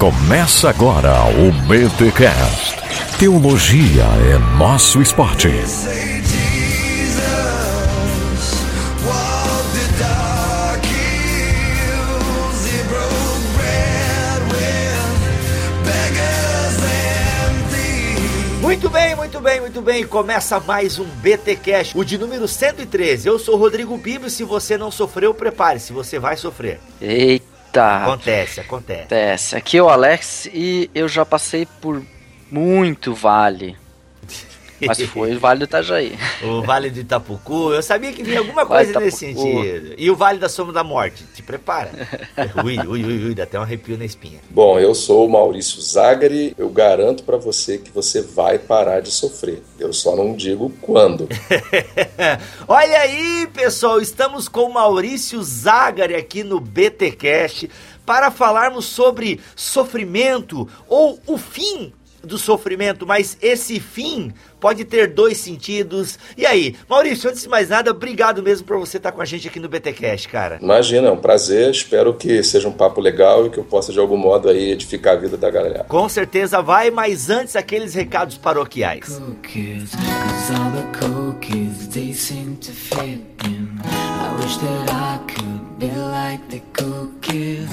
Começa agora o BTCast. Teologia é nosso esporte. Muito bem, muito bem, muito bem. Começa mais um BT Cash, o de número 113. Eu sou o Rodrigo Bibo. Se você não sofreu, prepare-se, você vai sofrer. Eita! Acontece, acontece. Acontece. Aqui é o Alex e eu já passei por muito vale. Mas foi o Vale do Itajaí. O Vale do Itapucu, eu sabia que vinha alguma coisa nesse sentido. E o Vale da Sombra da Morte, te prepara. ui, ui, ui, ui, dá até um arrepio na espinha. Bom, eu sou o Maurício Zagari, eu garanto para você que você vai parar de sofrer. Eu só não digo quando. Olha aí, pessoal, estamos com o Maurício Zagari aqui no BTcast para falarmos sobre sofrimento ou o fim do sofrimento, mas esse fim pode ter dois sentidos. E aí, Maurício, antes de mais nada, obrigado mesmo por você estar com a gente aqui no BTcast, cara. Imagina, é um prazer. Espero que seja um papo legal e que eu possa de algum modo aí edificar a vida da galera. Com certeza vai, mas antes aqueles recados paroquiais. cookies, 'cause all the cookies, they seem to fit in. I wish that I could be like the cookies,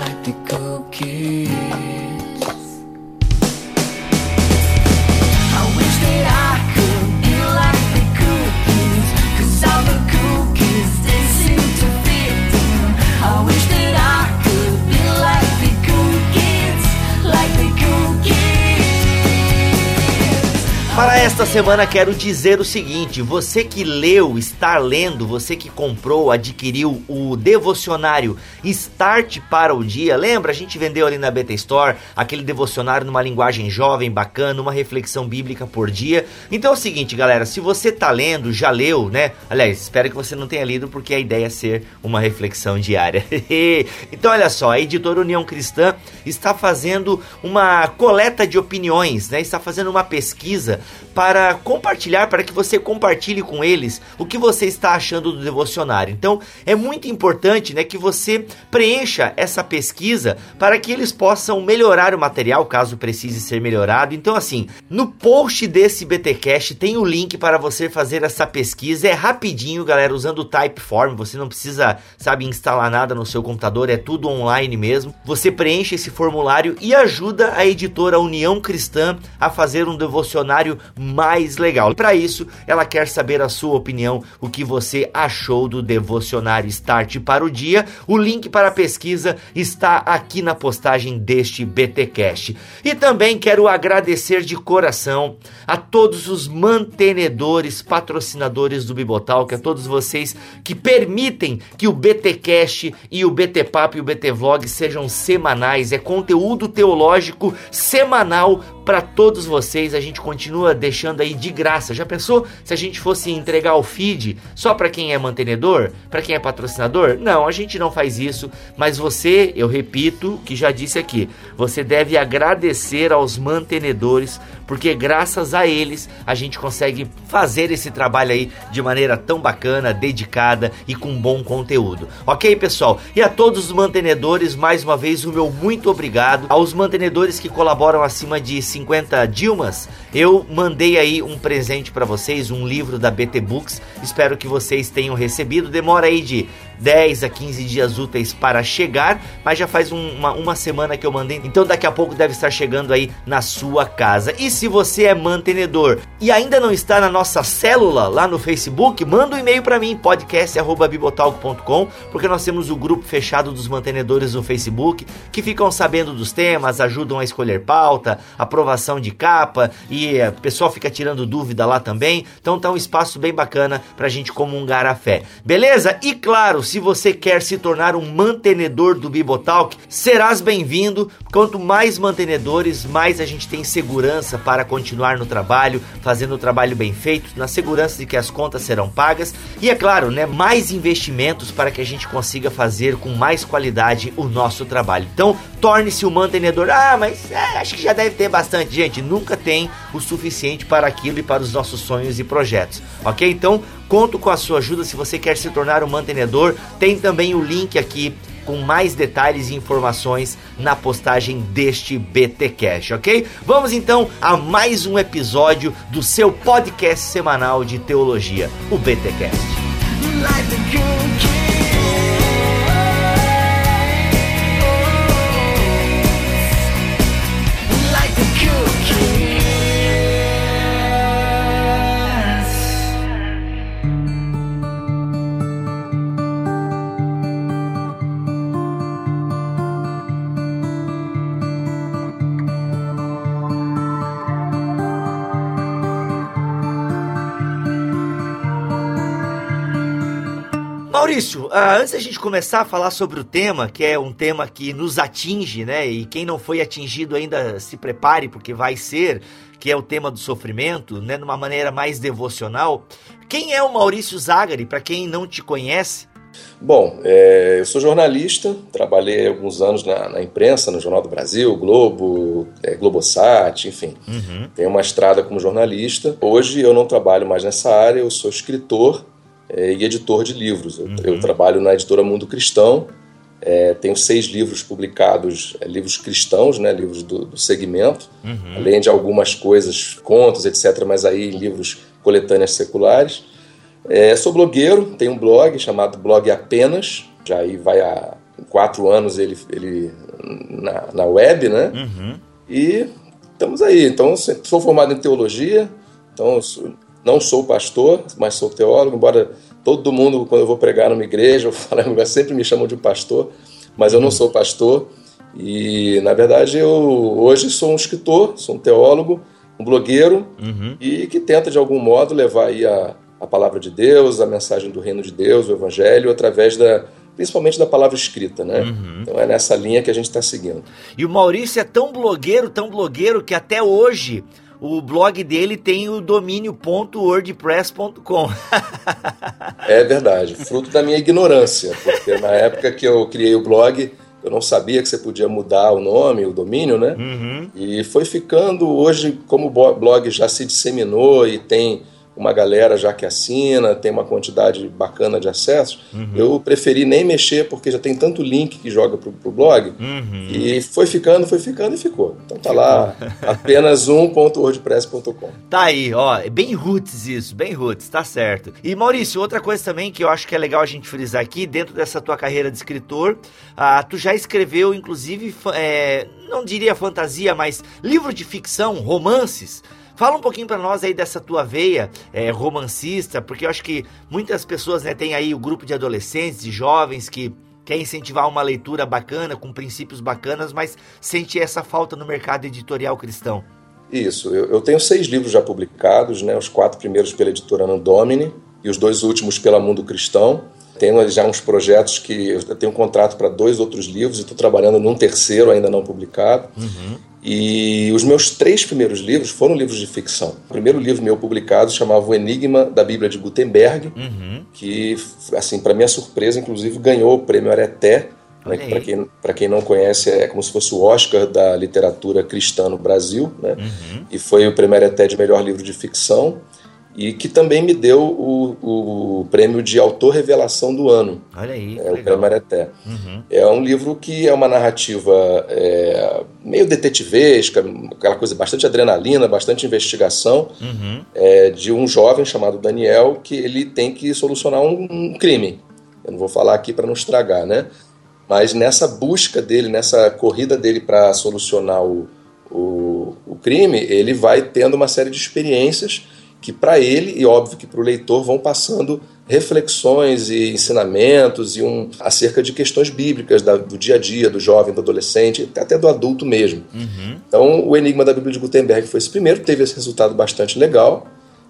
like the cookies. I wish Para esta semana quero dizer o seguinte: você que leu, está lendo, você que comprou, adquiriu o devocionário Start para o Dia, lembra? A gente vendeu ali na Beta Store aquele devocionário numa linguagem jovem, bacana, uma reflexão bíblica por dia. Então é o seguinte, galera, se você tá lendo, já leu, né? Aliás, espero que você não tenha lido porque a ideia é ser uma reflexão diária. então olha só, a editora União Cristã está fazendo uma coleta de opiniões, né? Está fazendo uma pesquisa para compartilhar, para que você compartilhe com eles o que você está achando do devocionário. Então, é muito importante, né, que você preencha essa pesquisa para que eles possam melhorar o material, caso precise ser melhorado. Então, assim, no post desse BTcast tem o link para você fazer essa pesquisa. É rapidinho, galera, usando o Typeform. Você não precisa, sabe, instalar nada no seu computador, é tudo online mesmo. Você preenche esse formulário e ajuda a editora União Cristã a fazer um devocionário mais legal. Para isso, ela quer saber a sua opinião, o que você achou do devocionário Start para o dia. O link para a pesquisa está aqui na postagem deste BTcast. E também quero agradecer de coração a todos os mantenedores, patrocinadores do Bibotalk, a todos vocês que permitem que o BTcast e o BT Papo e o BT Vlog sejam semanais. É conteúdo teológico semanal para todos vocês. A gente continua deixando aí de graça. Já pensou se a gente fosse entregar o feed só para quem é mantenedor, para quem é patrocinador? Não, a gente não faz isso, mas você, eu repito, que já disse aqui, você deve agradecer aos mantenedores, porque graças a eles a gente consegue fazer esse trabalho aí de maneira tão bacana, dedicada e com bom conteúdo. OK, pessoal? E a todos os mantenedores, mais uma vez o meu muito obrigado aos mantenedores que colaboram acima de 50 Dilmas. Eu mandei aí um presente para vocês, um livro da BT Books. Espero que vocês tenham recebido. Demora aí de 10 a 15 dias úteis para chegar, mas já faz um, uma, uma semana que eu mandei, então daqui a pouco deve estar chegando aí na sua casa. E se você é mantenedor e ainda não está na nossa célula lá no Facebook, manda um e-mail para mim, podcast@bibotalk.com, porque nós temos o grupo fechado dos mantenedores no Facebook que ficam sabendo dos temas, ajudam a escolher pauta, aprovação de capa e o pessoal fica tirando dúvida lá também. Então tá um espaço bem bacana pra gente comungar a fé. Beleza? E claro, se você quer se tornar um mantenedor do Bibotalk, serás bem-vindo. Quanto mais mantenedores, mais a gente tem segurança para continuar no trabalho, fazendo o trabalho bem feito, na segurança de que as contas serão pagas e é claro, né, mais investimentos para que a gente consiga fazer com mais qualidade o nosso trabalho. Então, torne-se um mantenedor. Ah, mas é, acho que já deve ter bastante gente. Nunca tem o suficiente para aquilo e para os nossos sonhos e projetos. Ok? Então, conto com a sua ajuda se você quer se tornar um mantenedor. Tem também o link aqui com mais detalhes e informações na postagem deste BT Cash, ok? Vamos então a mais um episódio do seu podcast semanal de teologia, o BT Cast. like Maurício, ah, antes da gente começar a falar sobre o tema, que é um tema que nos atinge, né? E quem não foi atingido ainda se prepare, porque vai ser, que é o tema do sofrimento, né? De uma maneira mais devocional. Quem é o Maurício Zagari, para quem não te conhece? Bom, é, eu sou jornalista, trabalhei alguns anos na, na imprensa, no Jornal do Brasil, Globo, é, Globosat, enfim. Uhum. Tenho uma estrada como jornalista. Hoje eu não trabalho mais nessa área, eu sou escritor é, e editor de livros. Eu, eu trabalho na editora Mundo Cristão, é, tenho seis livros publicados, é, livros cristãos, né, livros do, do segmento, além de algumas coisas, contos, etc., mas aí livros coletâneas seculares. É, sou blogueiro, tenho um blog chamado Blog Apenas, já aí vai há quatro anos ele, ele na, na web, né? Uhum. E estamos aí. Então, sou formado em teologia, então sou- não sou pastor, mas sou teólogo, embora todo mundo, quando eu vou pregar numa igreja, eu falo, "Ah, sempre me chamam de pastor, mas eu não sou pastor. E, na verdade, eu hoje sou um escritor, sou um teólogo, um blogueiro, Uhum. e que tenta, de algum modo, levar aí a, a palavra de Deus, a mensagem do reino de Deus, o evangelho, através da, principalmente da palavra escrita, né? Então é nessa linha que a gente está seguindo. E o Maurício é tão blogueiro, tão blogueiro, que até hoje o blog dele tem o domínio .wordpress.com. É verdade, fruto da minha ignorância, porque na época que eu criei o blog, eu não sabia que você podia mudar o nome, o domínio, né? Uhum. E foi ficando, hoje, como o blog já se disseminou e tem uma galera já que assina, tem uma quantidade bacana de acessos, eu preferi nem mexer porque já tem tanto link que joga pro, pro blog. Uhum. E foi ficando, foi ficando e ficou. Então tá lá, apenas um.wordpress.com. Tá aí, ó, bem roots isso, bem roots, tá certo. E Maurício, outra coisa também que eu acho que é legal a gente frisar aqui, dentro dessa tua carreira de escritor, ah, tu já escreveu, inclusive, é, não diria fantasia, mas livro de ficção, romances. Fala um pouquinho pra nós aí dessa tua veia é, romancista, porque eu acho que muitas pessoas né, têm aí o grupo de adolescentes, de jovens que quer incentivar uma leitura bacana, com princípios bacanas, mas sente essa falta no mercado editorial cristão. Isso, eu, eu tenho seis livros já publicados, né? Os quatro primeiros pela editora Andomini e os dois últimos pela Mundo Cristão. Tenho já uns projetos que eu tenho um contrato para dois outros livros e estou trabalhando num terceiro ainda não publicado. E os meus três primeiros livros foram livros de ficção. O primeiro livro meu publicado chamava O Enigma da Bíblia de Gutenberg, Uhum. que, assim, para minha surpresa, inclusive ganhou o prêmio Areté, né, que para quem, pra quem não conhece é como se fosse o Oscar da literatura cristã no Brasil, né? Uhum. e foi o prêmio Areté de melhor livro de ficção, e que também me deu o, o prêmio de autor revelação do ano, Olha aí, é, o prêmio. Uhum. É um livro que é uma narrativa é, meio detetivesca, aquela coisa bastante adrenalina, bastante investigação, Uhum. é, de um jovem chamado Daniel que ele tem que solucionar um, um crime. Eu não vou falar aqui para não estragar, né? Mas nessa busca dele, nessa corrida dele para solucionar o, o, o crime, ele vai tendo uma série de experiências que para ele e óbvio que para o leitor vão passando reflexões e ensinamentos e um acerca de questões bíblicas da- do dia a dia do jovem, do adolescente, até do adulto mesmo. Uhum. Então, o Enigma da Bíblia de Gutenberg foi esse primeiro, teve esse resultado bastante legal,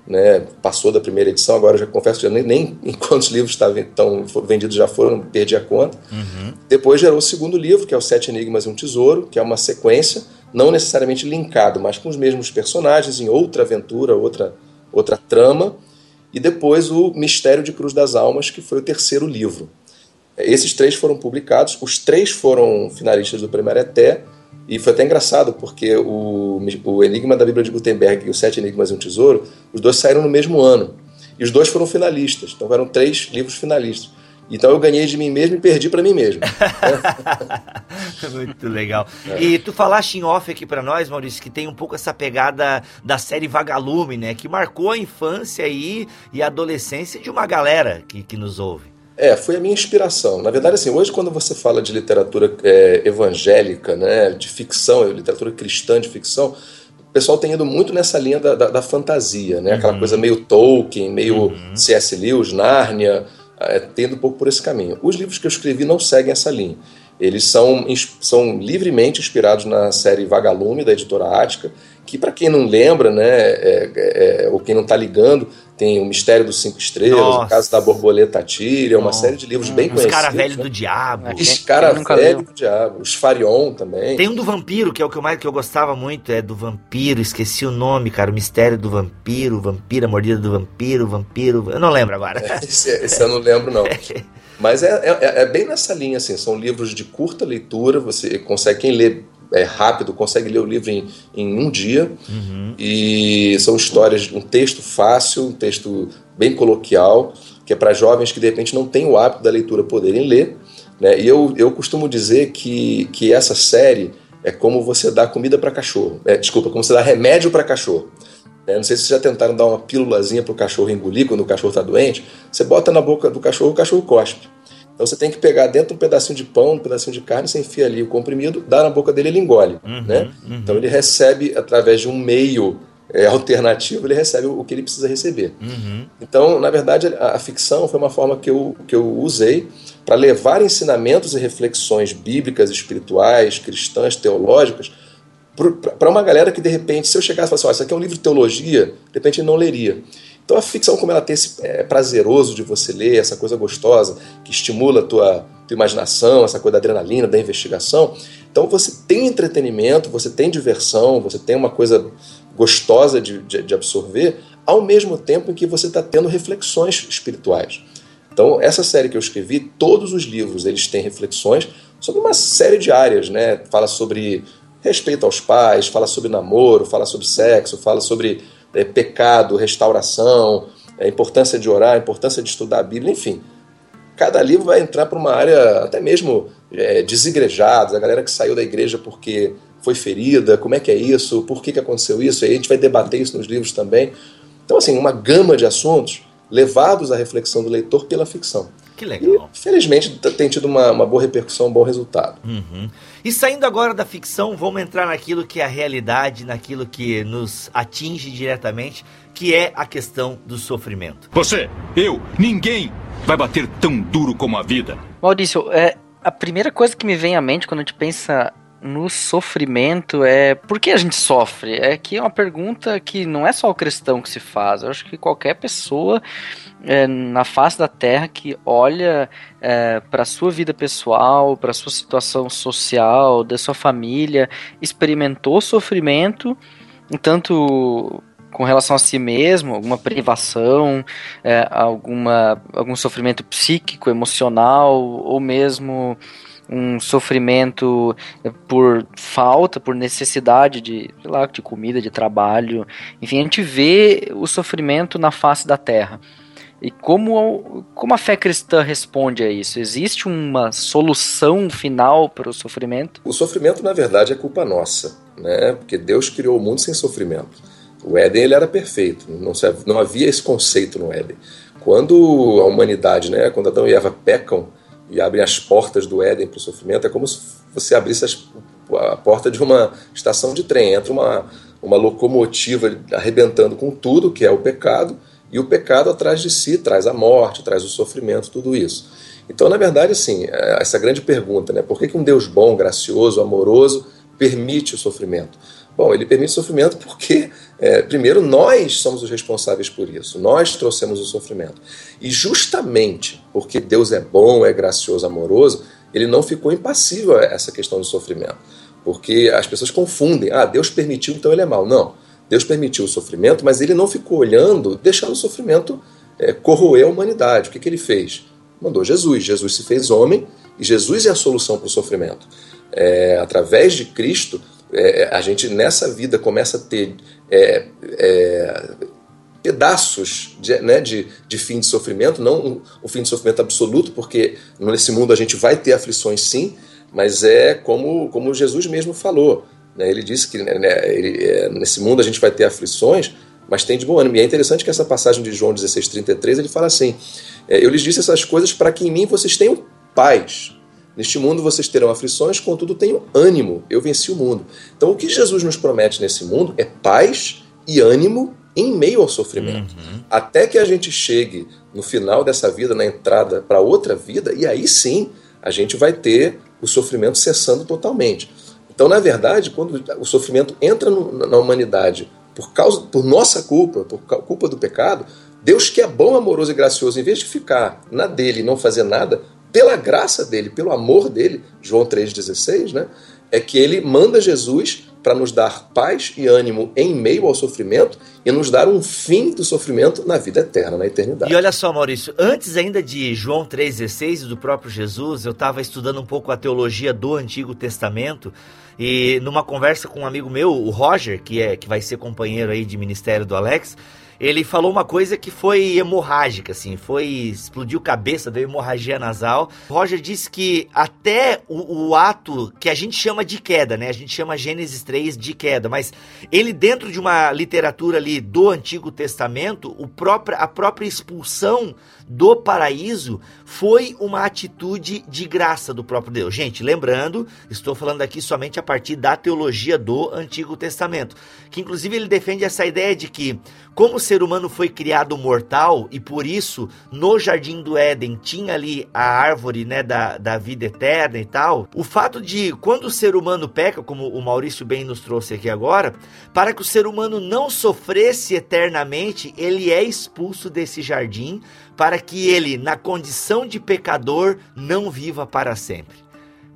né? Passou da primeira edição, agora já confesso que nem, nem em quantos livros tá, estão vendidos já foram, perdi a conta. Uhum. Depois gerou o segundo livro, que é o Sete Enigmas e um Tesouro, que é uma sequência, não necessariamente linkado, mas com os mesmos personagens, em outra aventura, outra, outra trama. E depois o Mistério de Cruz das Almas, que foi o terceiro livro. Esses três foram publicados, os três foram finalistas do Prêmio Areté, e foi até engraçado, porque o, o Enigma da Bíblia de Gutenberg e o Sete Enigmas e um Tesouro, os dois saíram no mesmo ano. E os dois foram finalistas, então eram três livros finalistas. Então eu ganhei de mim mesmo e perdi para mim mesmo. Muito legal. E tu falaste em off aqui pra nós, Maurício, que tem um pouco essa pegada da série Vagalume, né? Que marcou a infância aí e a adolescência de uma galera que, que nos ouve. É, foi a minha inspiração. Na verdade, assim, hoje quando você fala de literatura é, evangélica, né, de ficção, literatura cristã de ficção, o pessoal tem ido muito nessa linha da, da, da fantasia, né? Aquela coisa meio Tolkien, meio C.S. Lewis, Nárnia, é, tendo um pouco por esse caminho. Os livros que eu escrevi não seguem essa linha. Eles são, são livremente inspirados na série Vagalume, da editora Ática, que, para quem não lembra, né, é- é- ou quem não está ligando, tem O Mistério dos Cinco Estrelas, Nossa. O Caso da Borboleta Tíria, uma Nossa. série de livros bem Os conhecidos. cara velho né? do diabo. É. Os cara do diabo. Os Farion também. Tem um do vampiro, que é o que eu mais que eu gostava muito, é do vampiro, esqueci o nome, cara, o mistério do vampiro, vampiro, a mordida do vampiro, vampiro, eu não lembro agora. Esse, esse eu não lembro, não. Mas é, é, é bem nessa linha, assim. São livros de curta leitura. Você consegue, quem lê é, rápido, consegue ler o livro em, em um dia. E são histórias, um texto fácil, um texto bem coloquial, que é para jovens que de repente não têm o hábito da leitura poderem ler. Né? E eu, eu costumo dizer que, que essa série é como você dá comida para cachorro. É, desculpa, como você dá remédio para cachorro. É, não sei se vocês já tentaram dar uma pílulazinha para o cachorro engolir quando o cachorro está doente. Você bota na boca do cachorro, o cachorro cospe. Então você tem que pegar dentro um pedacinho de pão, um pedacinho de carne, você enfia ali o comprimido, dá na boca dele ele engole. né? Então ele recebe, através de um meio é, alternativo, ele recebe o que ele precisa receber. Então, na verdade, a, a ficção foi uma forma que eu, que eu usei para levar ensinamentos e reflexões bíblicas, espirituais, cristãs, teológicas, para uma galera que, de repente, se eu chegasse e falasse, "Ó, isso aqui é um livro de teologia, de repente ele não leria. Então a ficção, como ela tem esse é, prazeroso de você ler, essa coisa gostosa, que estimula a tua, tua imaginação, essa coisa da adrenalina, da investigação, então você tem entretenimento, você tem diversão, você tem uma coisa gostosa de, de, de absorver, ao mesmo tempo em que você está tendo reflexões espirituais. Então, essa série que eu escrevi, todos os livros, eles têm reflexões sobre uma série de áreas, né? Fala sobre respeito aos pais, fala sobre namoro, fala sobre sexo, fala sobre é, pecado, restauração, a importância de orar, a importância de estudar a Bíblia, enfim. Cada livro vai entrar para uma área até mesmo é, desigrejados, a galera que saiu da igreja porque foi ferida, como é que é isso, por que, que aconteceu isso, aí a gente vai debater isso nos livros também. Então, assim, uma gama de assuntos levados à reflexão do leitor pela ficção. Que E, legal. felizmente, t- tem tido uma, uma boa repercussão, um bom resultado. Uhum. E saindo agora da ficção, vamos entrar naquilo que é a realidade, naquilo que nos atinge diretamente, que é a questão do sofrimento. Você, eu, ninguém vai bater tão duro como a vida. Maurício, é, a primeira coisa que me vem à mente quando a gente pensa no sofrimento é por que a gente sofre? É que é uma pergunta que não é só o cristão que se faz. Eu acho que qualquer pessoa é, na face da Terra que olha é, para sua vida pessoal, para sua situação social, da sua família, experimentou sofrimento, tanto com relação a si mesmo, alguma privação, é, alguma, algum sofrimento psíquico, emocional, ou mesmo um sofrimento por falta, por necessidade de, sei lá, de comida, de trabalho. Enfim, a gente vê o sofrimento na face da terra. E como, como a fé cristã responde a isso? Existe uma solução final para o sofrimento? O sofrimento, na verdade, é culpa nossa, né? Porque Deus criou o mundo sem sofrimento. O Éden ele era perfeito, não, não havia esse conceito no Éden. Quando a humanidade, né, quando Adão e Eva pecam e abrem as portas do Éden para o sofrimento, é como se você abrisse as- a porta de uma estação de trem. Entra uma, uma locomotiva arrebentando com tudo, que é o pecado, e o pecado atrás de si traz a morte, traz o sofrimento, tudo isso. Então, na verdade, assim, é, essa grande pergunta, né? Por que, que um Deus bom, gracioso, amoroso permite o sofrimento? Bom, ele permite o sofrimento porque, é, primeiro, nós somos os responsáveis por isso. Nós trouxemos o sofrimento. E justamente porque Deus é bom, é gracioso, amoroso, ele não ficou impassível a essa questão do sofrimento. Porque as pessoas confundem. Ah, Deus permitiu, então ele é mau. Não. Deus permitiu o sofrimento, mas ele não ficou olhando, deixando o sofrimento é, corroer a humanidade. O que, que ele fez? Mandou Jesus. Jesus se fez homem e Jesus é a solução para o sofrimento. É, através de Cristo, é, a gente nessa vida começa a ter é, é, pedaços de, né, de, de fim de sofrimento, não um, um fim de sofrimento absoluto, porque nesse mundo a gente vai ter aflições sim, mas é como, como Jesus mesmo falou. Né? Ele disse que né, ele, é, nesse mundo a gente vai ter aflições, mas tem de bom ânimo. E é interessante que essa passagem de João 16,33 ele fala assim: é, Eu lhes disse essas coisas para que em mim vocês tenham paz. Neste mundo vocês terão aflições, contudo tenham ânimo. Eu venci o mundo. Então o que Jesus nos promete nesse mundo é paz e ânimo em meio ao sofrimento. Uhum. Até que a gente chegue no final dessa vida, na entrada para outra vida, e aí sim a gente vai ter o sofrimento cessando totalmente. Então, na verdade, quando o sofrimento entra no, na humanidade por causa por nossa culpa, por culpa do pecado, Deus que é bom, amoroso e gracioso, em vez de ficar na dele e não fazer nada, pela graça dele, pelo amor dele, João 3,16, né, é que ele manda Jesus para nos dar paz e ânimo em meio ao sofrimento e nos dar um fim do sofrimento na vida eterna, na eternidade. E olha só, Maurício, antes ainda de João 3,16 e do próprio Jesus, eu estava estudando um pouco a teologia do Antigo Testamento e numa conversa com um amigo meu, o Roger, que, é, que vai ser companheiro aí de ministério do Alex, ele falou uma coisa que foi hemorrágica, assim, foi explodiu cabeça, deu hemorragia nasal. Roger disse que até o, o, ato que a gente chama de queda, né? A gente chama Gênesis 3 de queda, mas ele dentro de uma literatura ali do Antigo Testamento, o próprio, a própria expulsão do paraíso foi uma atitude de graça do próprio Deus. Gente, lembrando, estou falando aqui somente a partir da teologia do Antigo Testamento, que inclusive ele defende essa ideia de que como o ser humano foi criado mortal e por isso no jardim do Éden tinha ali a árvore né, da, da vida eterna e tal, o fato de quando o ser humano peca, como o Maurício bem nos trouxe aqui agora, para que o ser humano não sofresse eternamente, ele é expulso desse jardim para que ele, na condição de pecador, não viva para sempre.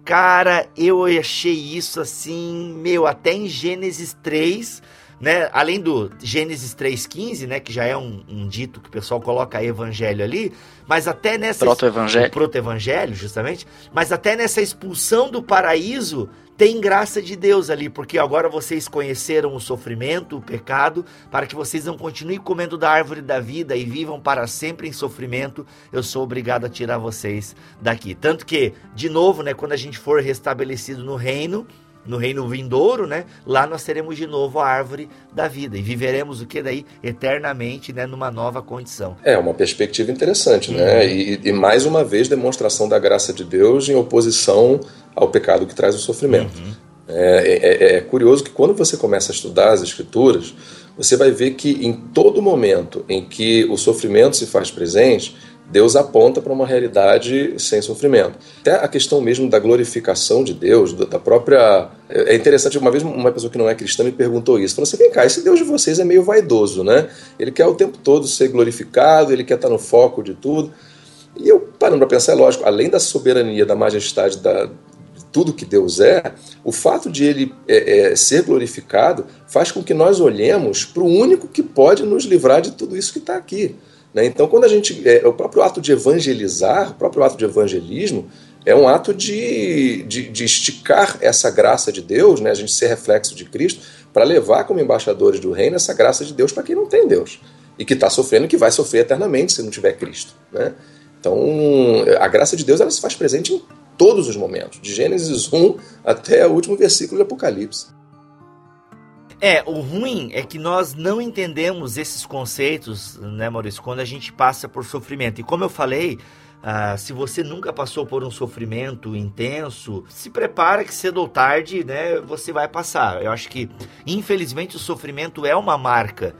Cara, eu achei isso assim, meu, até em Gênesis 3 né? Além do Gênesis 3,15, né? Que já é um, um, dito que o pessoal coloca evangelho ali, mas até nessa. Proto-evangelho. Proto-evangelho, justamente. Mas até nessa expulsão do paraíso, tem graça de Deus ali, porque agora vocês conheceram o sofrimento, o pecado, para que vocês não continuem comendo da árvore da vida e vivam para sempre em sofrimento, eu sou obrigado a tirar vocês daqui. Tanto que, de novo, né, quando a gente for restabelecido no reino, no reino vindouro, né? Lá nós teremos de novo a árvore da vida e viveremos o que daí eternamente, né? Numa nova condição. É uma perspectiva interessante, uhum. né? E, e, mais uma vez demonstração da graça de Deus em oposição ao pecado que traz o sofrimento. Uhum. É, é, é curioso que quando você começa a estudar as escrituras, você vai ver que em todo momento em que o sofrimento se faz presente, Deus aponta para uma realidade sem sofrimento. Até a questão mesmo da glorificação de Deus, da própria. É interessante, uma vez uma pessoa que não é cristã me perguntou isso. Falou assim: vem cá, esse Deus de vocês é meio vaidoso, né? Ele quer o tempo todo ser glorificado, ele quer estar no foco de tudo. E eu, parando para pensar, é lógico, além da soberania, da majestade, da, tudo que Deus é, o fato de ele é, é, ser glorificado faz com que nós olhemos para o único que pode nos livrar de tudo isso que está aqui. Né? Então, quando a gente. É, o próprio ato de evangelizar, o próprio ato de evangelismo, é um ato de, de, de esticar essa graça de Deus, né? a gente ser reflexo de Cristo, para levar como embaixadores do reino essa graça de Deus para quem não tem Deus. E que está sofrendo e que vai sofrer eternamente se não tiver Cristo. Né? Então, a graça de Deus ela se faz presente em todos os momentos, de Gênesis 1 até o último versículo de Apocalipse. É, o ruim é que nós não entendemos esses conceitos, né, Maurício, quando a gente passa por sofrimento. E como eu falei, ah, se você nunca passou por um sofrimento intenso, se prepara que cedo ou tarde, né, você vai passar. Eu acho que, infelizmente, o sofrimento é uma marca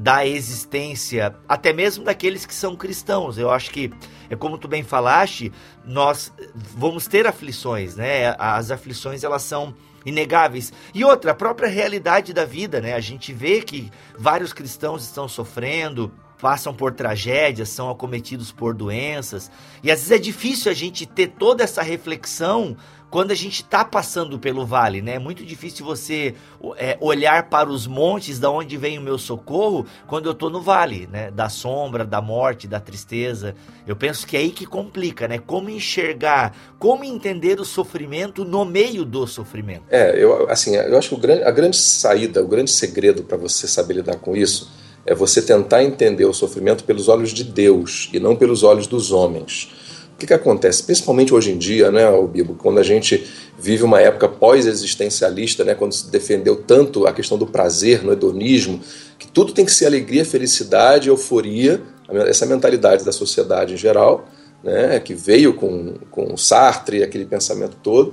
da existência, até mesmo daqueles que são cristãos. Eu acho que, é como tu bem falaste, nós vamos ter aflições, né? As aflições elas são inegáveis. E outra, a própria realidade da vida, né? A gente vê que vários cristãos estão sofrendo, passam por tragédias, são acometidos por doenças. E às vezes é difícil a gente ter toda essa reflexão quando a gente está passando pelo vale, né? É muito difícil você é, olhar para os montes da onde vem o meu socorro quando eu estou no vale, né? Da sombra, da morte, da tristeza. Eu penso que é aí que complica, né? Como enxergar, como entender o sofrimento no meio do sofrimento. É, eu assim, eu acho que grande, a grande saída, o grande segredo para você saber lidar com isso é você tentar entender o sofrimento pelos olhos de Deus e não pelos olhos dos homens. Que, que acontece? Principalmente hoje em dia, né, o Bibo, quando a gente vive uma época pós-existencialista, né, quando se defendeu tanto a questão do prazer, no hedonismo, que tudo tem que ser alegria, felicidade, euforia, essa mentalidade da sociedade em geral, né, que veio com, com Sartre, aquele pensamento todo,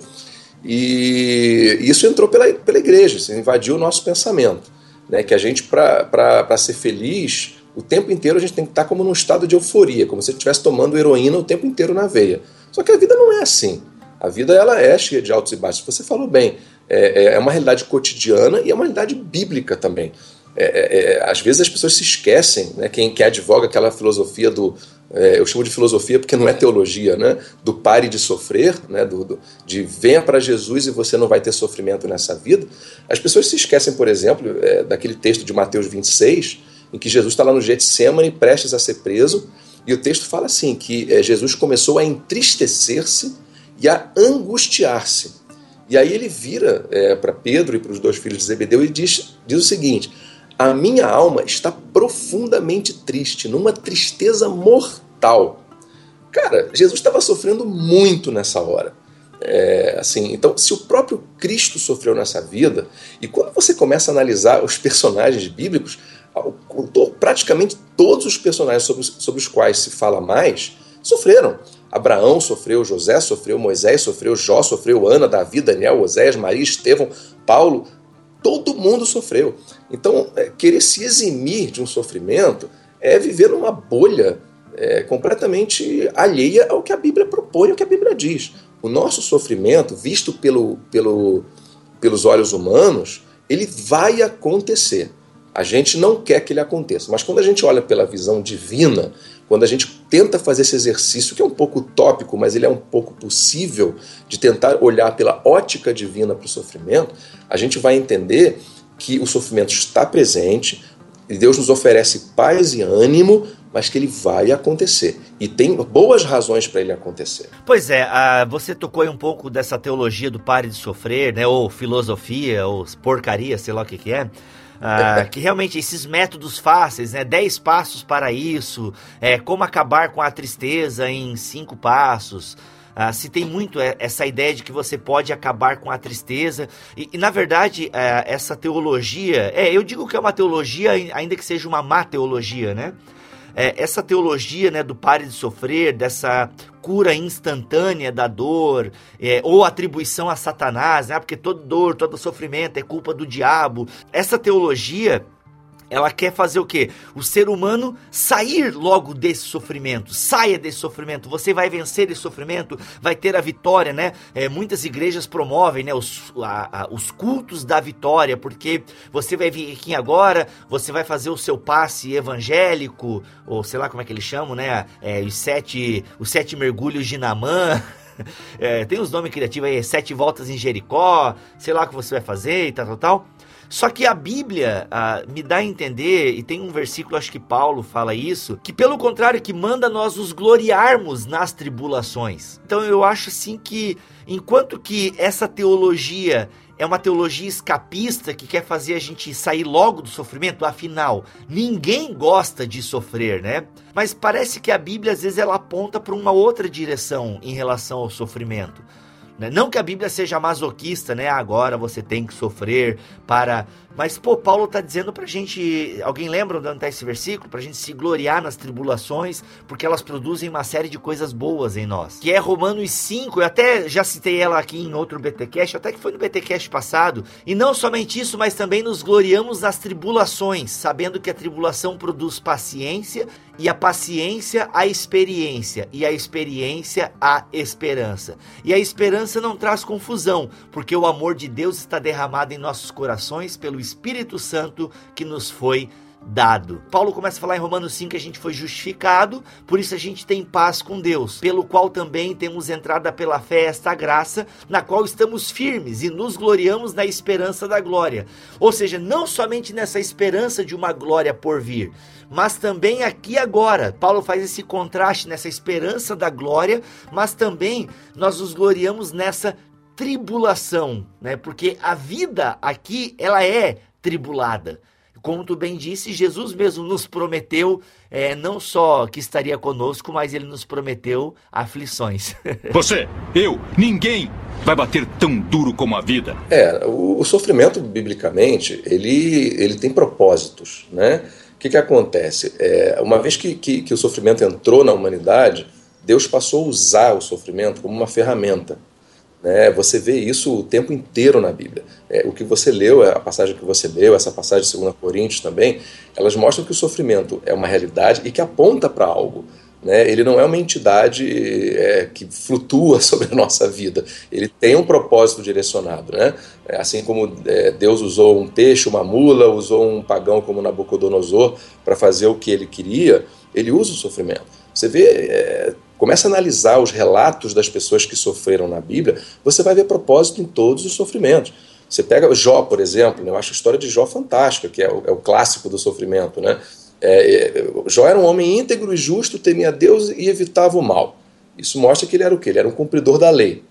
e isso entrou pela, pela igreja, invadiu o nosso pensamento. Né, que a gente, para ser feliz, o tempo inteiro a gente tem que estar como num estado de euforia, como se estivesse tomando heroína o tempo inteiro na veia. Só que a vida não é assim. A vida ela é cheia de altos e baixos. Você falou bem, é, é uma realidade cotidiana e é uma realidade bíblica também. É, é, é, às vezes as pessoas se esquecem, né, quem, quem advoga aquela filosofia do. É, eu chamo de filosofia porque não é teologia, né, do pare de sofrer, né, do, do de venha para Jesus e você não vai ter sofrimento nessa vida. As pessoas se esquecem, por exemplo, é, daquele texto de Mateus 26, em que Jesus está lá no Getsemane prestes a ser preso, e o texto fala assim: que é, Jesus começou a entristecer-se e a angustiar-se. E aí ele vira é, para Pedro e para os dois filhos de Zebedeu e diz, diz o seguinte: A minha alma está profundamente triste, numa tristeza mortal. Cara, Jesus estava sofrendo muito nessa hora. É, assim, então, se o próprio Cristo sofreu nessa vida, e quando você começa a analisar os personagens bíblicos, praticamente todos os personagens sobre, sobre os quais se fala mais sofreram. Abraão sofreu, José sofreu, Moisés sofreu, Jó sofreu, Ana, Davi, Daniel, Oséias, Maria, Estevão, Paulo, todo mundo sofreu. Então, é, querer se eximir de um sofrimento é viver numa bolha é, completamente alheia ao que a Bíblia propõe, ao que a Bíblia diz. O nosso sofrimento, visto pelo, pelo, pelos olhos humanos, ele vai acontecer. A gente não quer que ele aconteça, mas quando a gente olha pela visão divina, quando a gente tenta fazer esse exercício, que é um pouco utópico, mas ele é um pouco possível, de tentar olhar pela ótica divina para o sofrimento, a gente vai entender que o sofrimento está presente, e Deus nos oferece paz e ânimo, mas que ele vai acontecer. E tem boas razões para ele acontecer. Pois é, ah, você tocou aí um pouco dessa teologia do pare de sofrer, né? Ou filosofia, ou porcaria, sei lá o que, que é. Ah, que realmente esses métodos fáceis, né? 10 passos para isso, é, como acabar com a tristeza em cinco passos. Ah, se tem muito é, essa ideia de que você pode acabar com a tristeza. E, e na verdade, é, essa teologia, é, eu digo que é uma teologia, ainda que seja uma má teologia, né? É, essa teologia né, do pare de sofrer, dessa cura instantânea da dor, é, ou atribuição a Satanás, né, porque toda dor, todo sofrimento é culpa do diabo. Essa teologia ela quer fazer o quê? O ser humano sair logo desse sofrimento. Saia desse sofrimento. Você vai vencer esse sofrimento, vai ter a vitória, né? É, muitas igrejas promovem né, os, a, a, os cultos da vitória, porque você vai vir aqui agora, você vai fazer o seu passe evangélico, ou sei lá como é que eles chamam, né? É, os, sete, os sete mergulhos de Namã. É, tem uns nomes criativos aí, sete voltas em Jericó, sei lá o que você vai fazer e tal, tal, tal. Só que a Bíblia ah, me dá a entender, e tem um versículo, acho que Paulo fala isso, que pelo contrário, que manda nós nos gloriarmos nas tribulações. Então eu acho assim que, enquanto que essa teologia é uma teologia escapista que quer fazer a gente sair logo do sofrimento, afinal, ninguém gosta de sofrer, né? Mas parece que a Bíblia às vezes ela aponta para uma outra direção em relação ao sofrimento. Né? Não que a Bíblia seja masoquista, né? Agora você tem que sofrer para. Mas, pô, Paulo tá dizendo pra gente. Alguém lembra onde está esse versículo? Pra gente se gloriar nas tribulações, porque elas produzem uma série de coisas boas em nós. Que é Romanos 5, eu até já citei ela aqui em outro BTcast, até que foi no BTcast passado. E não somente isso, mas também nos gloriamos nas tribulações, sabendo que a tribulação produz paciência, e a paciência a experiência, e a experiência a esperança. E a esperança não traz confusão, porque o amor de Deus está derramado em nossos corações pelo Espírito Santo que nos foi dado. Paulo começa a falar em Romanos 5 que a gente foi justificado, por isso a gente tem paz com Deus, pelo qual também temos entrada pela fé esta graça, na qual estamos firmes e nos gloriamos na esperança da glória. Ou seja, não somente nessa esperança de uma glória por vir, mas também aqui agora. Paulo faz esse contraste nessa esperança da glória, mas também nós nos gloriamos nessa tribulação, né? Porque a vida aqui ela é tribulada. como tu bem disse, Jesus mesmo nos prometeu é, não só que estaria conosco, mas ele nos prometeu aflições. Você, eu, ninguém vai bater tão duro como a vida. É, o, o sofrimento, biblicamente, ele, ele tem propósitos, né? O que, que acontece? É, uma vez que, que, que o sofrimento entrou na humanidade, Deus passou a usar o sofrimento como uma ferramenta. Né? Você vê isso o tempo inteiro na Bíblia. É, o que você leu, a passagem que você leu, essa passagem de 2 Coríntios também, elas mostram que o sofrimento é uma realidade e que aponta para algo. Né? Ele não é uma entidade é, que flutua sobre a nossa vida. Ele tem um propósito direcionado. Né? É, assim como é, Deus usou um peixe, uma mula, usou um pagão como Nabucodonosor para fazer o que ele queria, ele usa o sofrimento. Você vê, é, começa a analisar os relatos das pessoas que sofreram na Bíblia, você vai ver propósito em todos os sofrimentos. Você pega Jó, por exemplo, né? eu acho a história de Jó fantástica, que é o, é o clássico do sofrimento. Né? É, é, Jó era um homem íntegro e justo, temia Deus e evitava o mal. Isso mostra que ele era o quê? Ele era um cumpridor da lei.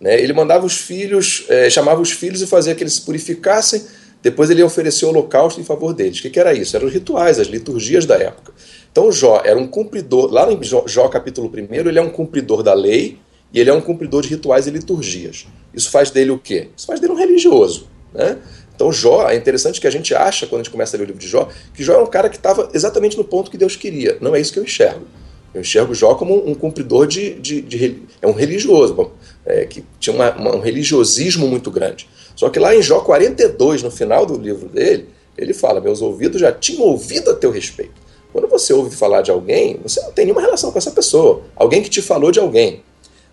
Né? Ele mandava os filhos, é, chamava os filhos e fazia que eles se purificassem, depois ele oferecia o holocausto em favor deles. O que, que era isso? Eram os rituais, as liturgias da época. Então Jó era um cumpridor, lá em Jó, Jó capítulo 1, ele é um cumpridor da lei e ele é um cumpridor de rituais e liturgias. Isso faz dele o quê? Isso faz dele um religioso. Né? Então Jó, é interessante que a gente acha, quando a gente começa a ler o livro de Jó, que Jó é um cara que estava exatamente no ponto que Deus queria. Não é isso que eu enxergo. Eu enxergo Jó como um cumpridor de. de, de é um religioso, bom, é, que tinha uma, uma, um religiosismo muito grande. Só que lá em Jó 42, no final do livro dele, ele fala: Meus ouvidos já tinham ouvido a teu respeito. Quando você ouve falar de alguém, você não tem nenhuma relação com essa pessoa. Alguém que te falou de alguém.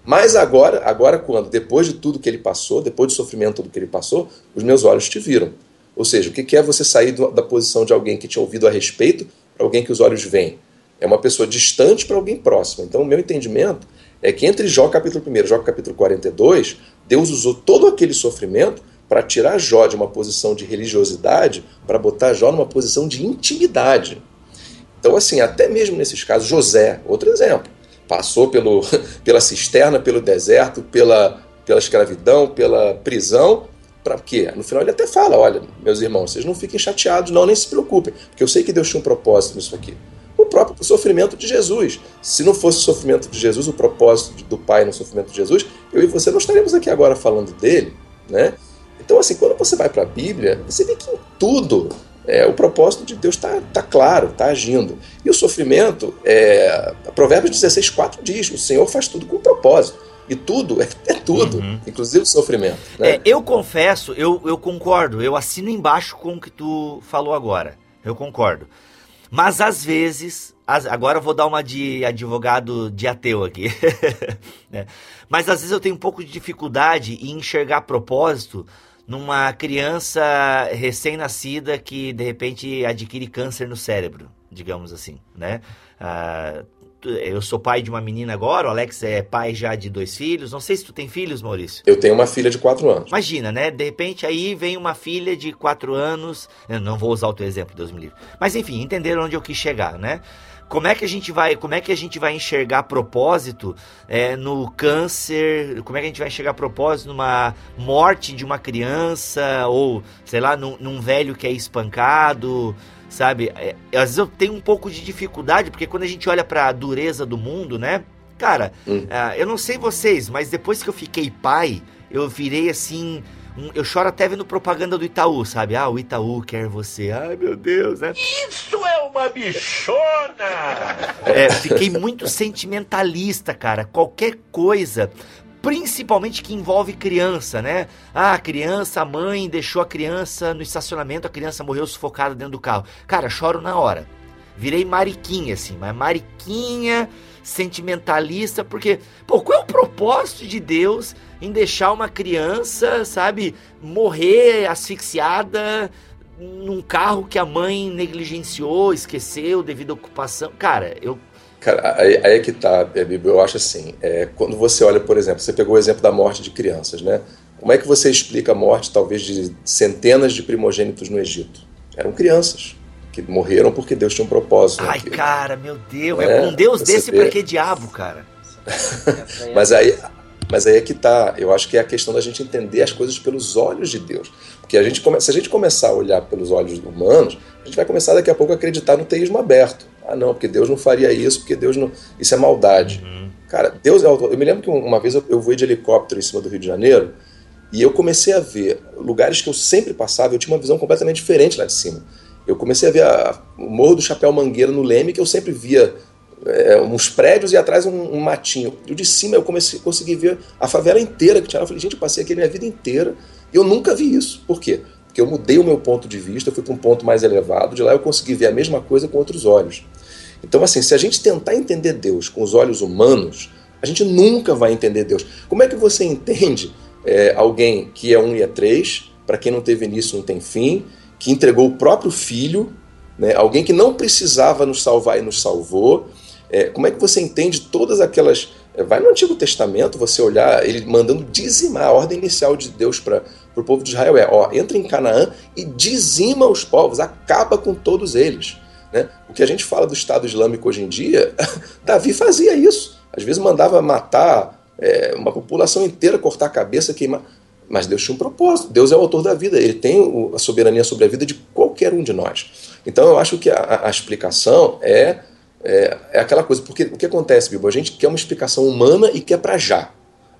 Mas agora, agora quando, depois de tudo que ele passou, depois do sofrimento do que ele passou, os meus olhos te viram. Ou seja, o que é você sair da posição de alguém que tinha ouvido a respeito para alguém que os olhos veem? É uma pessoa distante para alguém próximo. Então, o meu entendimento é que entre Jó capítulo 1 e Jó capítulo 42, Deus usou todo aquele sofrimento para tirar Jó de uma posição de religiosidade, para botar Jó numa posição de intimidade. Então, assim, até mesmo nesses casos, José, outro exemplo, passou pelo, pela cisterna, pelo deserto, pela, pela escravidão, pela prisão, para quê? No final ele até fala: olha, meus irmãos, vocês não fiquem chateados, não, nem se preocupem, porque eu sei que Deus tinha um propósito nisso aqui. O próprio sofrimento de Jesus. Se não fosse o sofrimento de Jesus, o propósito do Pai no sofrimento de Jesus, eu e você não estaremos aqui agora falando dele, né? Então, assim, quando você vai para a Bíblia, você vê que em tudo é, o propósito de Deus está tá claro, está agindo. E o sofrimento, é, Provérbios 16, 4 diz: o Senhor faz tudo com propósito. E tudo é, é tudo, uhum. inclusive o sofrimento. Né? É, eu confesso, eu, eu concordo, eu assino embaixo com o que tu falou agora. Eu concordo. Mas às vezes, as, agora eu vou dar uma de advogado de ateu aqui. né? Mas às vezes eu tenho um pouco de dificuldade em enxergar propósito numa criança recém-nascida que de repente adquire câncer no cérebro, digamos assim, né? Ah, eu sou pai de uma menina agora, o Alex é pai já de dois filhos. Não sei se tu tem filhos, Maurício. Eu tenho uma filha de quatro anos. Imagina, né? De repente aí vem uma filha de quatro anos. Eu não vou usar o teu exemplo, Deus me livre. Mas enfim, entenderam onde eu quis chegar, né? Como é que a gente vai, como é que a gente vai enxergar propósito é, no câncer? Como é que a gente vai enxergar propósito numa morte de uma criança ou sei lá, num, num velho que é espancado? sabe? É, às vezes eu tenho um pouco de dificuldade, porque quando a gente olha para a dureza do mundo, né? Cara, hum. uh, eu não sei vocês, mas depois que eu fiquei pai, eu virei assim. Um, eu choro até vendo propaganda do Itaú, sabe? Ah, o Itaú quer você. Ai, meu Deus, né? Isso é uma bichona! É, fiquei muito sentimentalista, cara. Qualquer coisa principalmente que envolve criança, né? Ah, a criança, a mãe deixou a criança no estacionamento, a criança morreu sufocada dentro do carro. Cara, choro na hora. Virei mariquinha, assim, mas mariquinha, sentimentalista, porque, pô, qual é o propósito de Deus em deixar uma criança, sabe, morrer asfixiada num carro que a mãe negligenciou, esqueceu devido à ocupação? Cara, eu Cara, aí, aí é que tá, Bíblia. Eu acho assim, é, quando você olha, por exemplo, você pegou o exemplo da morte de crianças, né? Como é que você explica a morte, talvez, de centenas de primogênitos no Egito? Eram crianças que morreram porque Deus tinha um propósito. Ai, naquilo. cara, meu Deus, é, é um Deus desse vê... pra que diabo, cara? Mas aí, Mas aí é que tá. Eu acho que é a questão da gente entender as coisas pelos olhos de Deus. Porque a gente come... se a gente começar a olhar pelos olhos humanos, a gente vai começar daqui a pouco a acreditar no teísmo aberto. Ah, não, porque Deus não faria isso, porque Deus não. Isso é maldade. Cara, Deus é autor. Eu me lembro que uma vez eu, eu voei de helicóptero em cima do Rio de Janeiro e eu comecei a ver lugares que eu sempre passava, eu tinha uma visão completamente diferente lá de cima. Eu comecei a ver a- o Morro do Chapéu Mangueira no Leme, que eu sempre via é, uns prédios e atrás um, um matinho. E de cima eu comecei, consegui ver a favela inteira que tinha lá. Eu falei, gente, eu passei aqui a minha vida inteira e eu nunca vi isso. Por quê? Porque eu mudei o meu ponto de vista, eu fui para um ponto mais elevado, de lá eu consegui ver a mesma coisa com outros olhos. Então, assim, se a gente tentar entender Deus com os olhos humanos, a gente nunca vai entender Deus. Como é que você entende é, alguém que é um e é três, para quem não teve início não tem fim, que entregou o próprio filho, né, alguém que não precisava nos salvar e nos salvou? É, como é que você entende todas aquelas. é, Vai no Antigo Testamento, você olhar ele mandando dizimar. A ordem inicial de Deus para o povo de Israel é: ó, entra em Canaã e dizima os povos, acaba com todos eles. Né? O que a gente fala do Estado Islâmico hoje em dia, Davi fazia isso. Às vezes mandava matar é, uma população inteira, cortar a cabeça, queimar. Mas Deus tinha um propósito. Deus é o autor da vida. Ele tem a soberania sobre a vida de qualquer um de nós. Então eu acho que a, a- explicação é, é, é aquela coisa. Porque o que acontece, Bibo? A gente quer uma explicação humana e quer para já.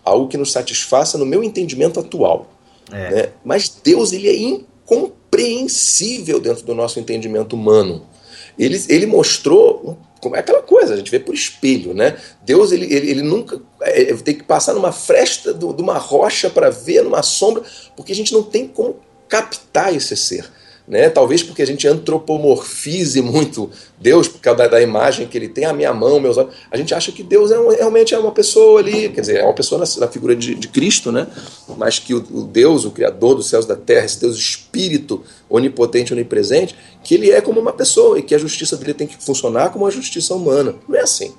Algo que nos satisfaça no meu entendimento atual. É. né? Mas Deus ele é incompreensível dentro do nosso entendimento humano. Ele, ele mostrou é aquela coisa, a gente vê por espelho, né? Deus ele, ele, ele nunca é, é, tem que passar numa fresta do- de uma rocha para ver numa sombra, porque a gente não tem como captar esse ser. Né? Talvez porque a gente antropomorfize muito Deus, por causa da, da imagem que ele tem, a minha mão, meus olhos. A gente acha que Deus é um- realmente é uma pessoa ali, quer dizer, é uma pessoa na, na figura de, de Cristo, né? mas que o, o Deus, o Criador dos céus e da terra, esse Deus Espírito onipotente, onipresente, que ele é como uma pessoa e que a justiça dele tem que funcionar como a justiça humana. Não é assim.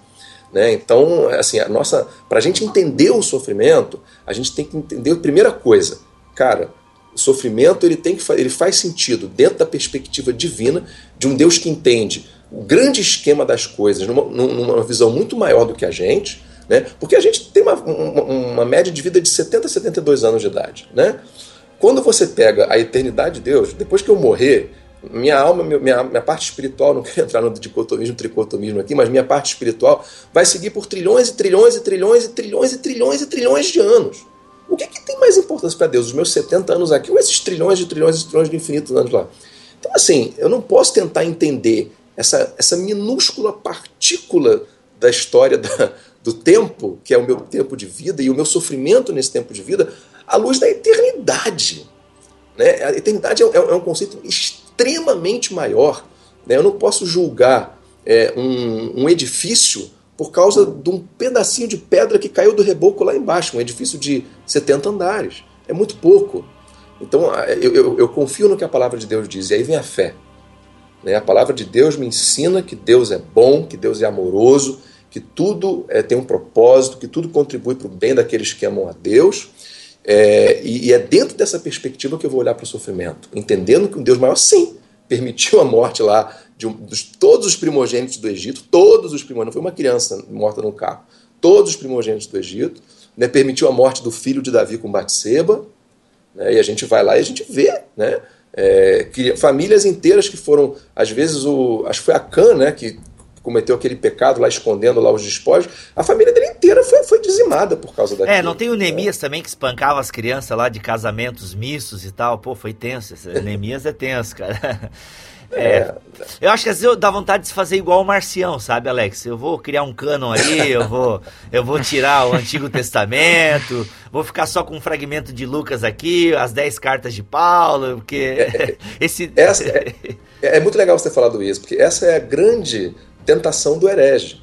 Né? Então, assim, a nossa, para a gente entender o sofrimento, a gente tem que entender a primeira coisa, cara, o sofrimento ele tem que ele faz sentido dentro da perspectiva divina de um Deus que entende o grande esquema das coisas numa, numa visão muito maior do que a gente, né? Porque a gente tem uma, uma, uma média de vida de 70 a 72 anos de idade, né? Quando você pega a eternidade de Deus, depois que eu morrer, minha alma, minha, minha parte espiritual, não quero entrar no dicotomismo, tricotomismo aqui, mas minha parte espiritual vai seguir por trilhões e trilhões e trilhões e trilhões e trilhões e trilhões de anos. O que, que tem mais importância para Deus? Os meus 70 anos aqui ou esses trilhões de trilhões e trilhões de infinitos anos lá? Então, assim, eu não posso tentar entender essa, essa minúscula partícula da história da- do tempo, que é o meu tempo de vida, e o meu sofrimento nesse tempo de vida, à luz da eternidade. Né? A eternidade é, é- é um conceito extremamente maior. né? Eu não posso julgar é, um, um edifício por causa de um pedacinho de pedra que caiu do reboco lá embaixo, um edifício de 70 andares. É muito pouco. Então eu, eu- eu confio no que a palavra de Deus diz, e aí vem a fé. né? A palavra de Deus me ensina que Deus é bom, que Deus é amoroso, que tudo é, tem um propósito, que tudo contribui para o bem daqueles que amam a Deus. É, e, e é dentro dessa perspectiva que eu vou olhar para o sofrimento, entendendo que um Deus maior, sim, permitiu a morte lá de um- dos, todos os primogênitos do Egito, todos os primogênitos, não foi uma criança morta no carro, todos os primogênitos do Egito, né, permitiu a morte do filho de Davi com Batseba, né, e a gente vai lá e a gente vê, né, é, que famílias inteiras que foram, às vezes, o, acho que foi a Cã, né, que cometeu aquele pecado lá escondendo lá os despojos, a família dele inteira foi, foi dizimada por causa daquilo. É, não tem o Neemias também que espancava as crianças lá de casamentos mistos e tal? Pô, foi tenso. Neemias é tenso, cara. É. Eu acho que às vezes eu dá vontade de se fazer igual o Marcião, sabe, Alex? Eu vou criar um cânon ali, eu vou, eu vou tirar o Antigo Testamento, vou ficar só com um fragmento de Lucas aqui, as 10 cartas de Paulo, porque esse. Essa é, é muito legal você ter falado isso, porque essa é a grande tentação do herege.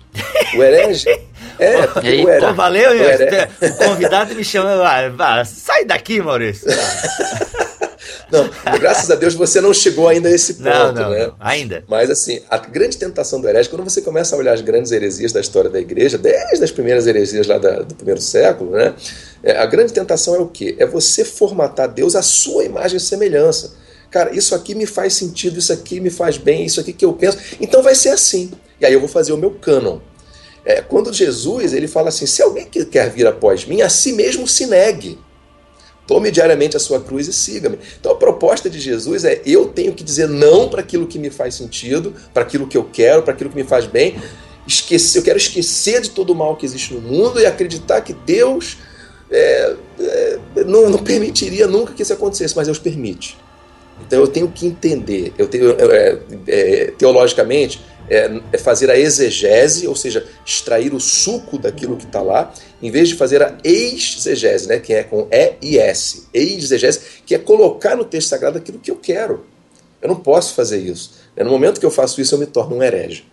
O herege. É, porque o herege. Valeu, o herege- o convidado me chama. Ah, sai daqui, Maurício. Não, graças a Deus você não chegou ainda a esse ponto, Não, não, né? não, ainda. Mas assim, a grande tentação do herege, quando você começa a olhar as grandes heresias da história da igreja, desde as primeiras heresias lá da- do primeiro século, né? É, a grande tentação é o quê? É você formatar Deus à sua imagem e semelhança. Cara, isso aqui me faz sentido, isso aqui me faz bem, isso aqui que eu penso. Então vai ser assim. E aí eu vou fazer o meu cânon. É, quando Jesus ele fala assim: se alguém que quer vir após mim, a si mesmo se negue. Tome diariamente a sua cruz e siga-me. Então a proposta de Jesus é: eu tenho que dizer não para aquilo que me faz sentido, para aquilo que eu quero, para aquilo que me faz bem. Esquecer, eu quero esquecer de todo o mal que existe no mundo e acreditar que Deus é, é, não, não permitiria nunca que isso acontecesse, mas Deus permite. Então eu tenho que entender, eu tenho, é, é, teologicamente, é, é fazer a exegese, ou seja, extrair o suco daquilo que está lá, em vez de fazer a exegese, né, que é com E e S. Exegese, que é colocar no texto sagrado aquilo que eu quero. Eu não posso fazer isso. No momento que eu faço isso, eu me torno um herege.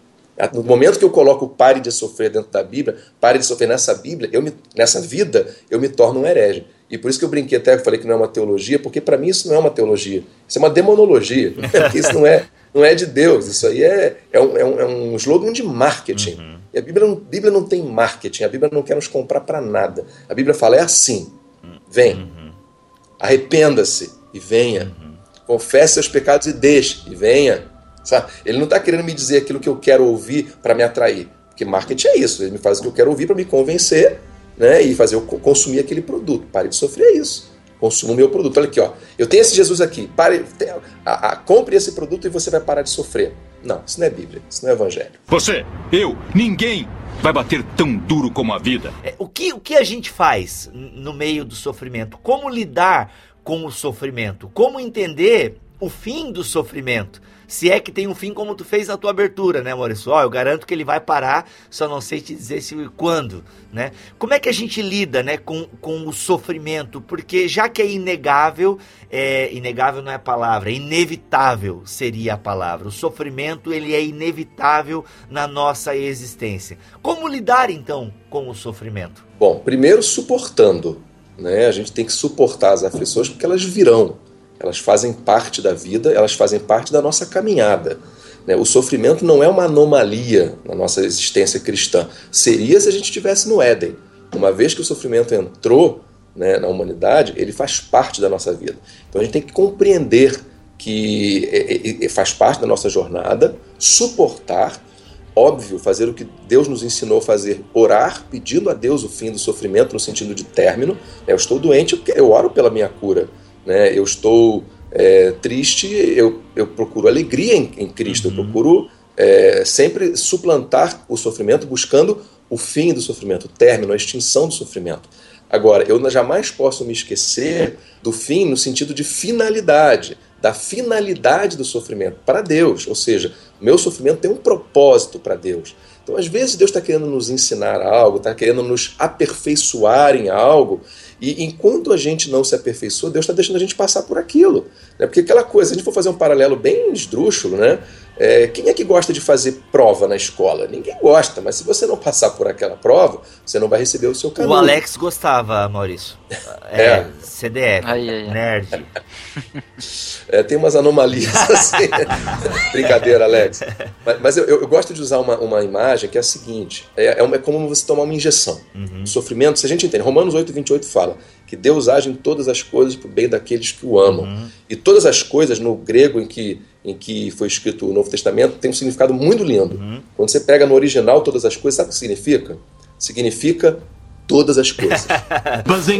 No momento que eu coloco pare de sofrer dentro da Bíblia, pare de sofrer nessa Bíblia, eu me, nessa vida, eu me torno um herege. E por isso que eu brinquei até, falei que não é uma teologia, porque para mim isso não é uma teologia. Isso é uma demonologia. Porque isso não é, não é de Deus. Isso aí é, é, um, é, um, é um slogan de marketing. Uhum. E a Bíblia não, Bíblia não tem marketing. A Bíblia não quer nos comprar para nada. A Bíblia fala, é assim. Vem. Arrependa-se e venha. Confesse seus pecados e deixe e venha. Sabe? Ele não está querendo me dizer aquilo que eu quero ouvir para me atrair. Porque marketing é isso. Ele me faz o que eu quero ouvir para me convencer né, e fazer eu co- consumir aquele produto. Pare de sofrer isso. Consuma o meu produto. Olha aqui, ó. Eu tenho esse Jesus aqui. Pare, te- a- a- compre esse produto e você vai parar de sofrer. Não, isso não é Bíblia. Isso não é Evangelho. Você, eu, ninguém vai bater tão duro como a vida. É, o, que, o que a gente faz no meio do sofrimento? Como lidar com o sofrimento? Como entender o fim do sofrimento? Se é que tem um fim como tu fez na tua abertura, né, Maurício? Ó, eu garanto que ele vai parar, só não sei te dizer se quando, né? Como é que a gente lida, né, com, com o sofrimento? Porque já que é inegável, é, inegável não é a palavra, inevitável seria a palavra. O sofrimento, ele é inevitável na nossa existência. Como lidar, então, com o sofrimento? Bom, primeiro suportando. Né? A gente tem que suportar as aflições porque elas virão. Elas fazem parte da vida, elas fazem parte da nossa caminhada. né? O sofrimento não é uma anomalia na nossa existência cristã. Seria se a gente estivesse no Éden. Uma vez que o sofrimento entrou né, na humanidade, ele faz parte da nossa vida. Então a gente tem que compreender que é, é, é, faz parte da nossa jornada, suportar, óbvio, fazer o que Deus nos ensinou a fazer, orar, pedindo a Deus o fim do sofrimento no sentido de término. né? Eu estou doente, eu- eu oro pela minha cura. Né? Eu estou é, triste, eu, eu procuro alegria em, em Cristo, eu procuro é, sempre suplantar o sofrimento, buscando o fim do sofrimento, o término, a extinção do sofrimento. Agora, eu jamais posso me esquecer do fim no sentido de finalidade, da finalidade do sofrimento para Deus. Ou seja, meu sofrimento tem um propósito para Deus. Então, às vezes, Deus está querendo nos ensinar algo, está querendo nos aperfeiçoar em algo, e enquanto a gente não se aperfeiçoa, Deus está deixando a gente passar por aquilo. Né? Porque aquela coisa, se a gente for fazer um paralelo bem esdrúxulo, né? É, quem é que gosta de fazer prova na escola? Ninguém gosta, mas se você não passar por aquela prova, você não vai receber o seu canudo. O Alex gostava, Maurício. É, É. CDF, Ai, ai, ai. nerd. É, tem umas anomalias assim. Brincadeira, Alex. Mas, mas eu, eu gosto de usar uma, uma imagem que é a seguinte: é, é, uma- é como você tomar uma injeção. O sofrimento, se a gente entende, Romanos 8, 28 fala que Deus age em todas as coisas para o bem daqueles que o amam. E todas as coisas, no grego em que, em que foi escrito o Novo Testamento, tem um significado muito lindo. Quando você pega no original todas as coisas, sabe o que significa? Significa todas as coisas.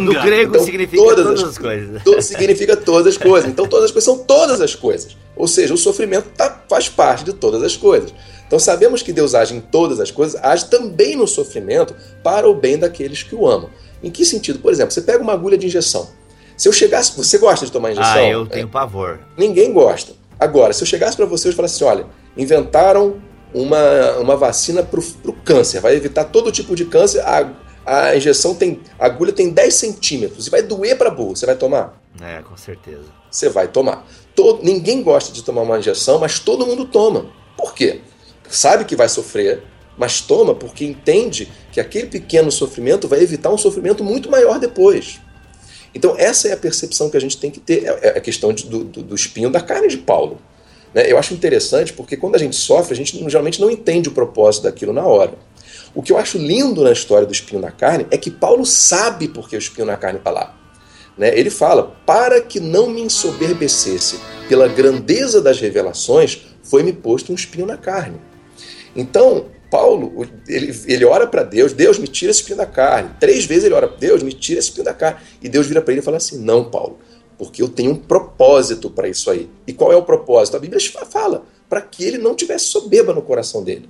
No grego Então, significa todas todas, as- as coisas. To- significa todas as coisas. Então, todas as coisas são todas as coisas. Ou seja, o sofrimento tá- faz parte de todas as coisas. Então, sabemos que Deus age em todas as coisas, age também no sofrimento para o bem daqueles que o amam. Em que sentido? Por exemplo, você pega uma agulha de injeção. Se eu chegasse. Você gosta de tomar injeção? Ah, eu tenho pavor. Ninguém gosta. Agora, se eu chegasse para você e falasse assim: olha, inventaram uma, uma vacina para o câncer, vai evitar todo tipo de câncer, a, a injeção tem. A agulha tem 10 centímetros e vai doer para burro. Você vai tomar? É, com certeza. Você vai tomar. Todo, ninguém gosta de tomar uma injeção, mas todo mundo toma. Por quê? Sabe que vai sofrer, mas toma porque entende que aquele pequeno sofrimento vai evitar um sofrimento muito maior depois. Então, essa é a percepção que a gente tem que ter. É é a questão de- do, do- espinho da carne de Paulo. né? Eu acho interessante porque quando a gente sofre, a gente geralmente não entende o propósito daquilo na hora. O que eu acho lindo na história do espinho na carne é que Paulo sabe porque o espinho na carne está lá. Né? Ele fala: para que não me ensoberbecesse pela grandeza das revelações, foi-me posto um espinho na carne. Então, Paulo, ele, ele ora para Deus, Deus me tira esse espinho da carne. Três vezes ele ora, Deus me tira esse espinho da carne. E Deus vira para ele e fala assim: Não, Paulo, porque eu tenho um propósito para isso aí. E qual é o propósito? A Bíblia fala para que ele não tivesse soberba no coração dele.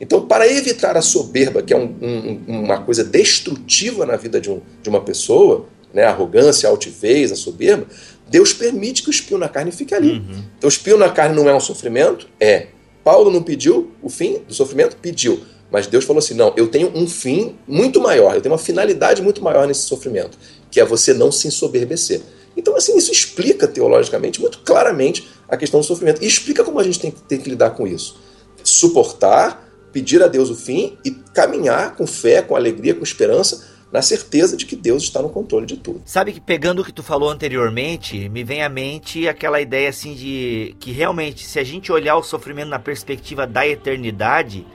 Então, para evitar a soberba, que é um, um, uma coisa destrutiva na vida de, um, de uma pessoa, né, a arrogância, a altivez, a soberba, Deus permite que o espinho na carne fique ali. Uhum. Então, o espinho na carne não é um sofrimento? É. Paulo não pediu o fim do sofrimento? Pediu. Mas Deus falou assim: não, eu tenho um fim muito maior, eu tenho uma finalidade muito maior nesse sofrimento, que é você não se ensoberbecer. Então, assim, isso explica teologicamente, muito claramente, a questão do sofrimento. E explica como a gente tem, tem que lidar com isso. Suportar, pedir a Deus o fim e caminhar com fé, com alegria, com esperança, na certeza de que Deus está no controle de tudo. Sabe que pegando o que tu falou anteriormente, me vem à mente aquela ideia assim de que realmente, se a gente olhar o sofrimento na perspectiva da eternidade,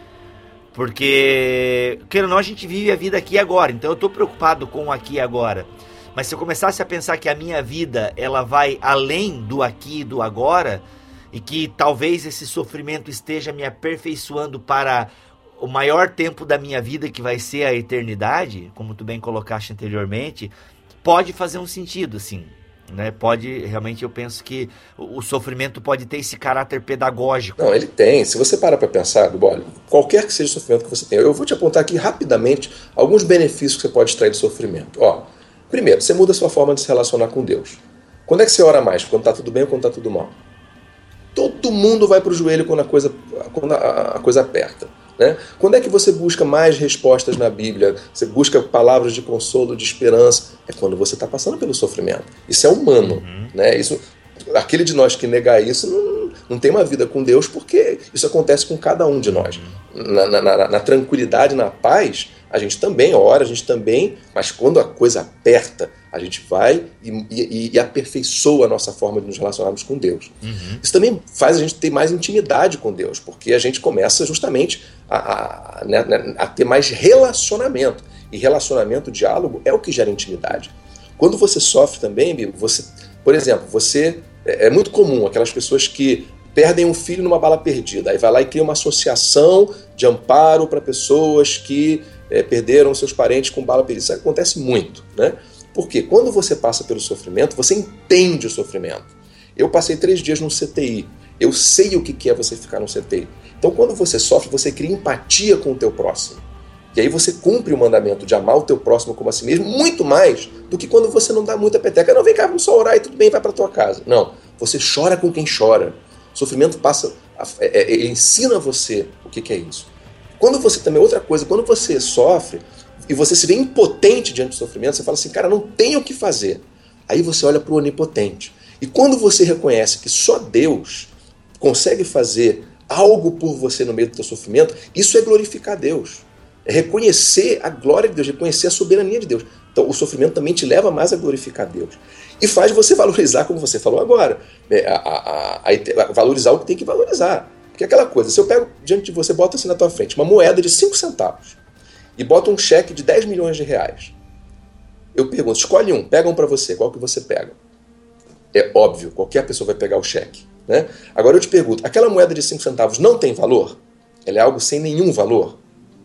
porque, querendo ou não, a gente vive a vida aqui e agora, então eu tô preocupado com o aqui e agora. Mas se eu começasse a pensar que a minha vida ela vai além do aqui e do agora, e que talvez esse sofrimento esteja me aperfeiçoando para o maior tempo da minha vida, que vai ser a eternidade, como tu bem colocaste anteriormente, pode fazer um sentido, assim. Né? Pode, realmente, eu penso que o sofrimento pode ter esse caráter pedagógico. Não, ele tem. Se você parar para pensar, olha, qualquer que seja o sofrimento que você tenha, eu vou te apontar aqui rapidamente alguns benefícios que você pode extrair do sofrimento. Ó, primeiro, você muda a sua forma de se relacionar com Deus. Quando é que você ora mais? Quando está tudo bem ou quando está tudo mal? Todo mundo vai para o joelho quando a coisa, quando a, a coisa aperta. Né? Quando é que você busca mais respostas na Bíblia? Você busca palavras de consolo, de esperança? É quando você está passando pelo sofrimento. Isso é humano. Né? Isso, aquele de nós que negar isso não, não tem uma vida com Deus, porque isso acontece com cada um de nós. Na, na- na- na tranquilidade, na paz, a gente também ora, a gente também, mas quando a coisa aperta, a gente vai e, e- e aperfeiçoa a nossa forma de nos relacionarmos com Deus. Isso também faz a gente ter mais intimidade com Deus, porque a gente começa justamente a, a- né, né, a ter mais relacionamento. E relacionamento, diálogo, é o que gera intimidade. Quando você sofre também, Bibo, você, por exemplo, você é, é muito comum aquelas pessoas que perdem um filho numa bala perdida, aí vai lá e cria uma associação de amparo para pessoas que é, perderam seus parentes com bala perdida. Isso acontece muito, né? Porque quando você passa pelo sofrimento, você entende o sofrimento. Eu passei três dias no CTI. Eu sei o que é você ficar no CTI. Então, quando você sofre, você cria empatia com o teu próximo. E aí você cumpre o mandamento de amar o teu próximo como a si mesmo muito mais do que quando você não dá muita peteca. Não, vem cá, vamos só orar e tudo bem, vai para tua casa. Não, você chora com quem chora. O sofrimento passa, é- é- ensina você o que é isso. Quando você também, outra coisa, quando você sofre e você se vê impotente diante do sofrimento, você fala assim, cara, não tenho o que fazer. Aí você olha para o onipotente. E quando você reconhece que só Deus consegue fazer algo por você no meio do teu sofrimento, isso é glorificar Deus. É reconhecer a glória de Deus, reconhecer a soberania de Deus. Então o sofrimento também te leva mais a glorificar Deus. E faz você valorizar, como você falou agora, né, a- a- a- valorizar o que tem que valorizar. Porque aquela coisa, se eu pego diante de você, boto assim na tua frente uma moeda de 5 centavos e boto um cheque de 10 milhões de reais. Eu pergunto, escolhe um, pega um para você, qual que você pega? É óbvio, qualquer pessoa vai pegar o cheque. Né? Agora eu te pergunto, aquela moeda de 5 centavos não tem valor? Ela é algo sem nenhum valor?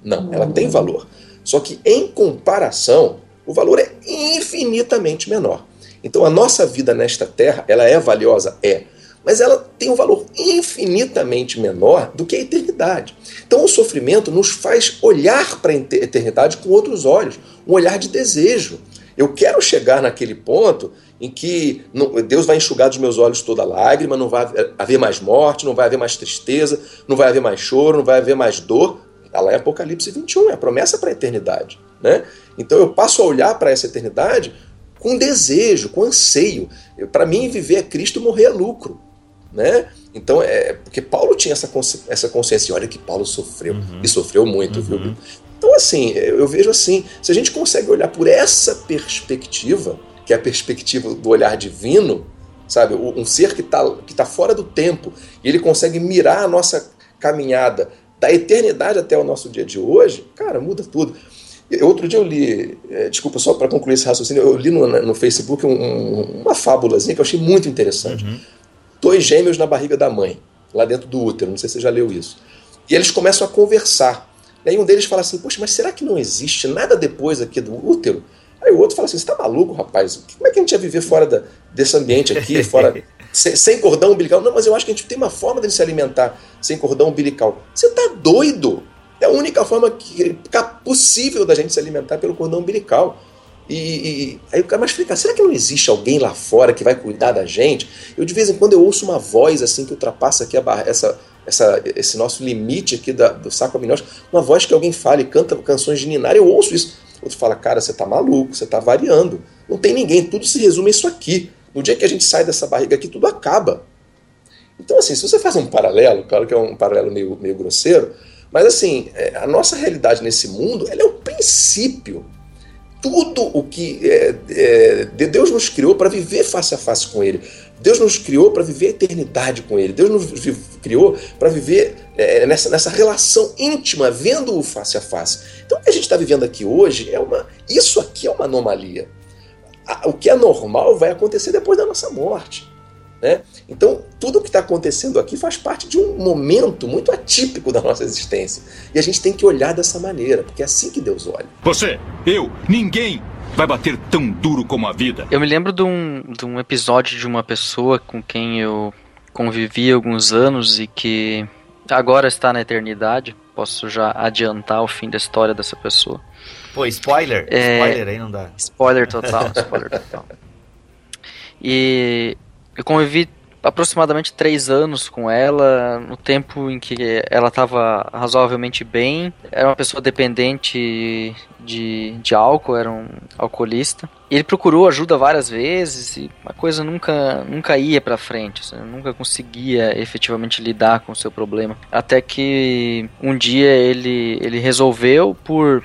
Não, ela tem valor. Só que em comparação, o valor é infinitamente menor. Então a nossa vida nesta terra, ela é valiosa? É. Mas ela tem um valor infinitamente menor do que a eternidade. Então o sofrimento nos faz olhar para a ete- eternidade com outros olhos, um olhar de desejo. Eu quero chegar naquele ponto em que Deus vai enxugar dos meus olhos toda lágrima, não vai haver- haver mais morte, não vai haver mais tristeza, não vai haver mais choro, não vai haver mais dor. Está lá em Apocalipse 21, é a promessa para a eternidade. Né? Então eu passo a olhar para essa eternidade com desejo, com anseio. Para mim, viver é Cristo, morrer é lucro. Né? Então, é porque Paulo tinha essa, consci- essa consciência. Olha que Paulo sofreu, e sofreu muito, viu? Então, assim, eu eu vejo assim: se a gente consegue olhar por essa perspectiva, que é a perspectiva do olhar divino, sabe? Um ser que está que tá fora do tempo, e ele consegue mirar a nossa caminhada da eternidade até o nosso dia de hoje, cara, muda tudo. Outro dia eu li, eh, desculpa só para concluir esse raciocínio, eu li no, no Facebook um- um- uma fábulazinha que eu achei muito interessante. Dois gêmeos na barriga da mãe, lá dentro do útero, não sei se você já leu isso. E eles começam a conversar. E aí um deles fala assim, poxa, mas será que não existe nada depois aqui do útero? Aí o outro fala assim, você tá maluco, rapaz? Como é que a gente ia viver fora da- desse ambiente aqui, fora sem, sem cordão umbilical? Não, mas eu acho que a gente tem uma forma de se alimentar sem cordão umbilical. Você tá doido? É a única forma que, que- possível da gente se alimentar pelo cordão umbilical. E, e- aí o cara, mas fica, será que não existe alguém lá fora que vai cuidar da gente? Eu de vez em quando eu ouço uma voz assim que ultrapassa aqui barra, essa, essa, esse nosso limite aqui da- do saco amniótico, uma voz que alguém fala e canta canções de Ninar, eu ouço isso. Outro fala, cara, você tá maluco, você tá variando. Não tem ninguém, tudo se resume a isso aqui. No dia que a gente sai dessa barriga aqui, tudo acaba. Então, assim, se você faz um paralelo, claro que é um paralelo meio, meio grosseiro, mas assim, é, a nossa realidade nesse mundo, ela é o princípio. Tudo o que é, é, de- Deus nos criou para viver face a face com Ele. Deus nos criou para viver a eternidade com Ele. Deus nos criou para viver é, nessa, nessa relação íntima, vendo-o face a face. Então, o que a gente está vivendo aqui hoje é uma. Isso aqui é uma anomalia. O que é normal vai acontecer depois da nossa morte. Né? Então, tudo o que está acontecendo aqui faz parte de um momento muito atípico da nossa existência. E a gente tem que olhar dessa maneira, porque é assim que Deus olha. Você, eu, ninguém vai bater tão duro como a vida. Eu me lembro de um, de um episódio de uma pessoa com quem eu convivi há alguns anos e que agora está na eternidade. Posso já adiantar o fim da história dessa pessoa. Pô, spoiler? É. Spoiler aí não dá. Spoiler total, spoiler total. E eu convivi aproximadamente três anos com ela, no tempo em que ela estava razoavelmente bem. Era uma pessoa dependente de, de álcool, era um alcoolista. Ele procurou ajuda várias vezes e a coisa nunca, nunca ia pra frente, assim, nunca conseguia efetivamente lidar com o seu problema. Até que um dia ele, ele resolveu por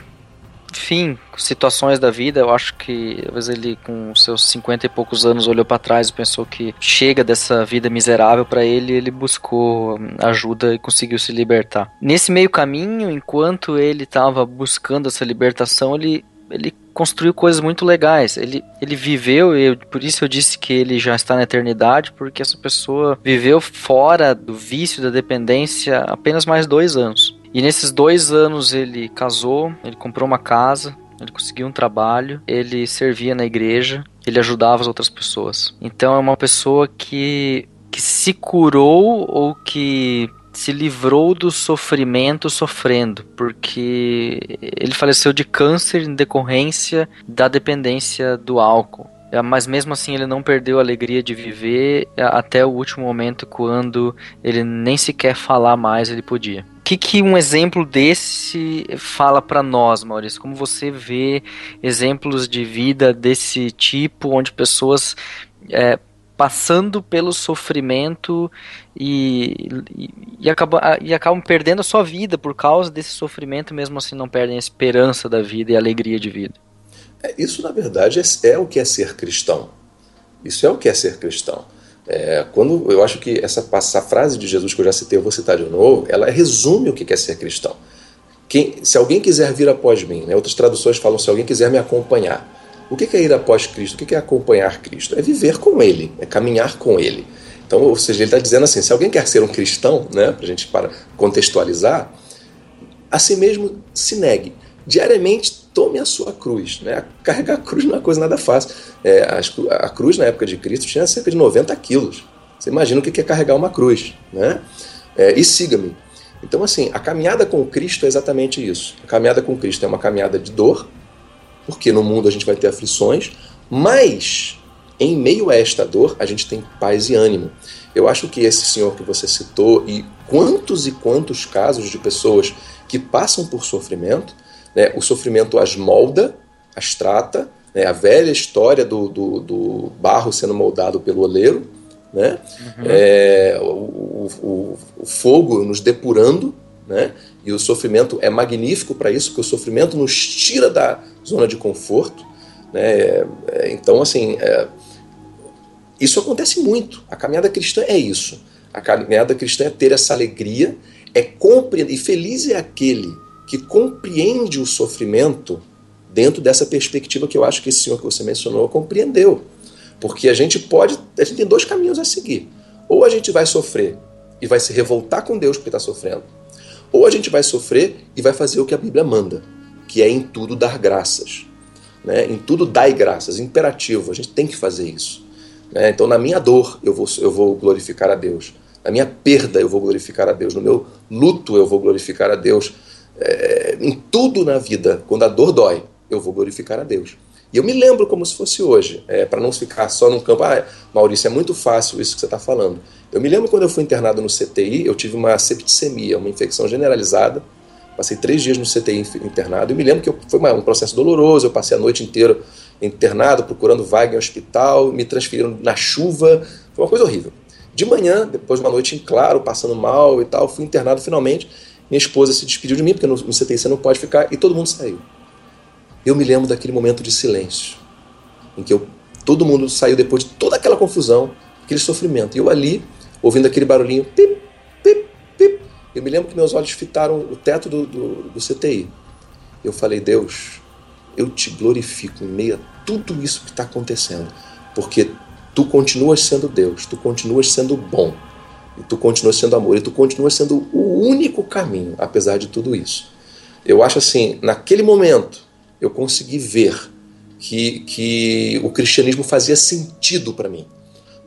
enfim, situações da vida, eu acho que talvez ele com seus 50 e poucos anos olhou para trás e pensou que chega dessa vida miserável para ele, ele buscou hum, ajuda e conseguiu se libertar. Nesse meio caminho, enquanto ele estava buscando essa libertação, ele ele construiu coisas muito legais. Ele, ele viveu, eu, por isso eu disse que ele já está na eternidade, porque essa pessoa viveu fora do vício, da dependência, apenas mais dois anos. E nesses dois anos ele casou, ele comprou uma casa, ele conseguiu um trabalho, ele servia na igreja, ele ajudava as outras pessoas. Então é uma pessoa que, que se curou ou que se livrou do sofrimento sofrendo, porque ele faleceu de câncer em decorrência da dependência do álcool. É, Mas mesmo assim ele não perdeu a alegria de viver é, até o último momento quando ele nem sequer falar mais ele podia. Que, que um exemplo desse fala para nós, Maurício? Como você vê exemplos de vida desse tipo, onde pessoas é, passando pelo sofrimento e, e, e, acabam, e acabam perdendo a sua vida por causa desse sofrimento, mesmo assim não perdem a esperança da vida e a alegria de vida. É, Isso, na verdade, é, é o que é ser cristão. Isso é o que é ser cristão. É, quando eu acho que essa, essa frase de Jesus que eu já citei, eu vou citar de novo, ela resume o que é ser cristão. Quem, se alguém quiser vir após mim, né, outras traduções falam se alguém quiser me acompanhar. O que é ir após Cristo? O que é acompanhar Cristo? É viver com Ele, é caminhar com Ele. Então, ou seja, ele está dizendo assim: se alguém quer ser um cristão, né, para gente para contextualizar, a si mesmo se negue. Diariamente tome a sua cruz. Né? Carregar a cruz não é coisa nada fácil. É, a, a cruz na época de Cristo tinha cerca de 90 quilos. Você imagina o que é carregar uma cruz. Né? É, e siga-me. Então, assim, a caminhada com Cristo é exatamente isso. A caminhada com Cristo é uma caminhada de dor, porque no mundo a gente vai ter aflições, mas em meio a esta dor a gente tem paz e ânimo. Eu acho que esse senhor que você citou e quantos e quantos casos de pessoas que passam por sofrimento, né, o sofrimento as molda, as trata, né, a velha história do, do, do, barro sendo moldado pelo oleiro, né, uhum. é, o, o, o fogo nos depurando, né, e o sofrimento é magnífico para isso, porque o sofrimento nos tira da zona de conforto. Né? Então, assim, é, isso acontece muito. A caminhada cristã é isso. A caminhada cristã é ter essa alegria, é compreender. E feliz é aquele que compreende o sofrimento dentro dessa perspectiva que eu acho que esse senhor que você mencionou compreendeu. Porque a gente pode. A gente tem dois caminhos a seguir. Ou a gente vai sofrer e vai se revoltar com Deus porque está sofrendo, Ou a gente vai sofrer e vai fazer o que a Bíblia manda, que é em tudo dar graças. Né? Em tudo dai graças, imperativo, a gente tem que fazer isso. Né? Então, na minha dor, eu vou, eu vou glorificar a Deus. Na minha perda, eu vou glorificar a Deus. No meu luto, eu vou glorificar a Deus. É, em tudo na vida, quando a dor dói, eu vou glorificar a Deus. E eu me lembro como se fosse hoje, é, para não ficar só num campo. Ah, Maurício, é muito fácil isso que você está falando. Eu me lembro quando eu fui internado no CTI, eu tive uma septicemia, uma infecção generalizada. Passei três dias no CTI internado. Eu me lembro que eu, foi um processo doloroso. Eu passei a noite inteira internado, procurando vaga em hospital, me transferiram na chuva. Foi uma coisa horrível. De manhã, depois de uma noite em claro, passando mal e tal, fui internado finalmente. Minha esposa se despediu de mim, porque no, no CTI você não pode ficar, e todo mundo saiu. Eu me lembro daquele momento de silêncio, em que eu, todo mundo saiu depois de toda aquela confusão, aquele sofrimento. E eu ali, ouvindo aquele barulhinho, pip, pip, pip. Eu me lembro que meus olhos fitaram o teto do, do, do CTI. Eu falei, Deus, eu te glorifico em meio a tudo isso que está acontecendo, porque tu continuas sendo Deus, tu continuas sendo bom, e tu continuas sendo amor, e tu continuas sendo o único caminho, apesar de tudo isso. Eu acho assim, naquele momento, eu consegui ver que, que o cristianismo fazia sentido para mim.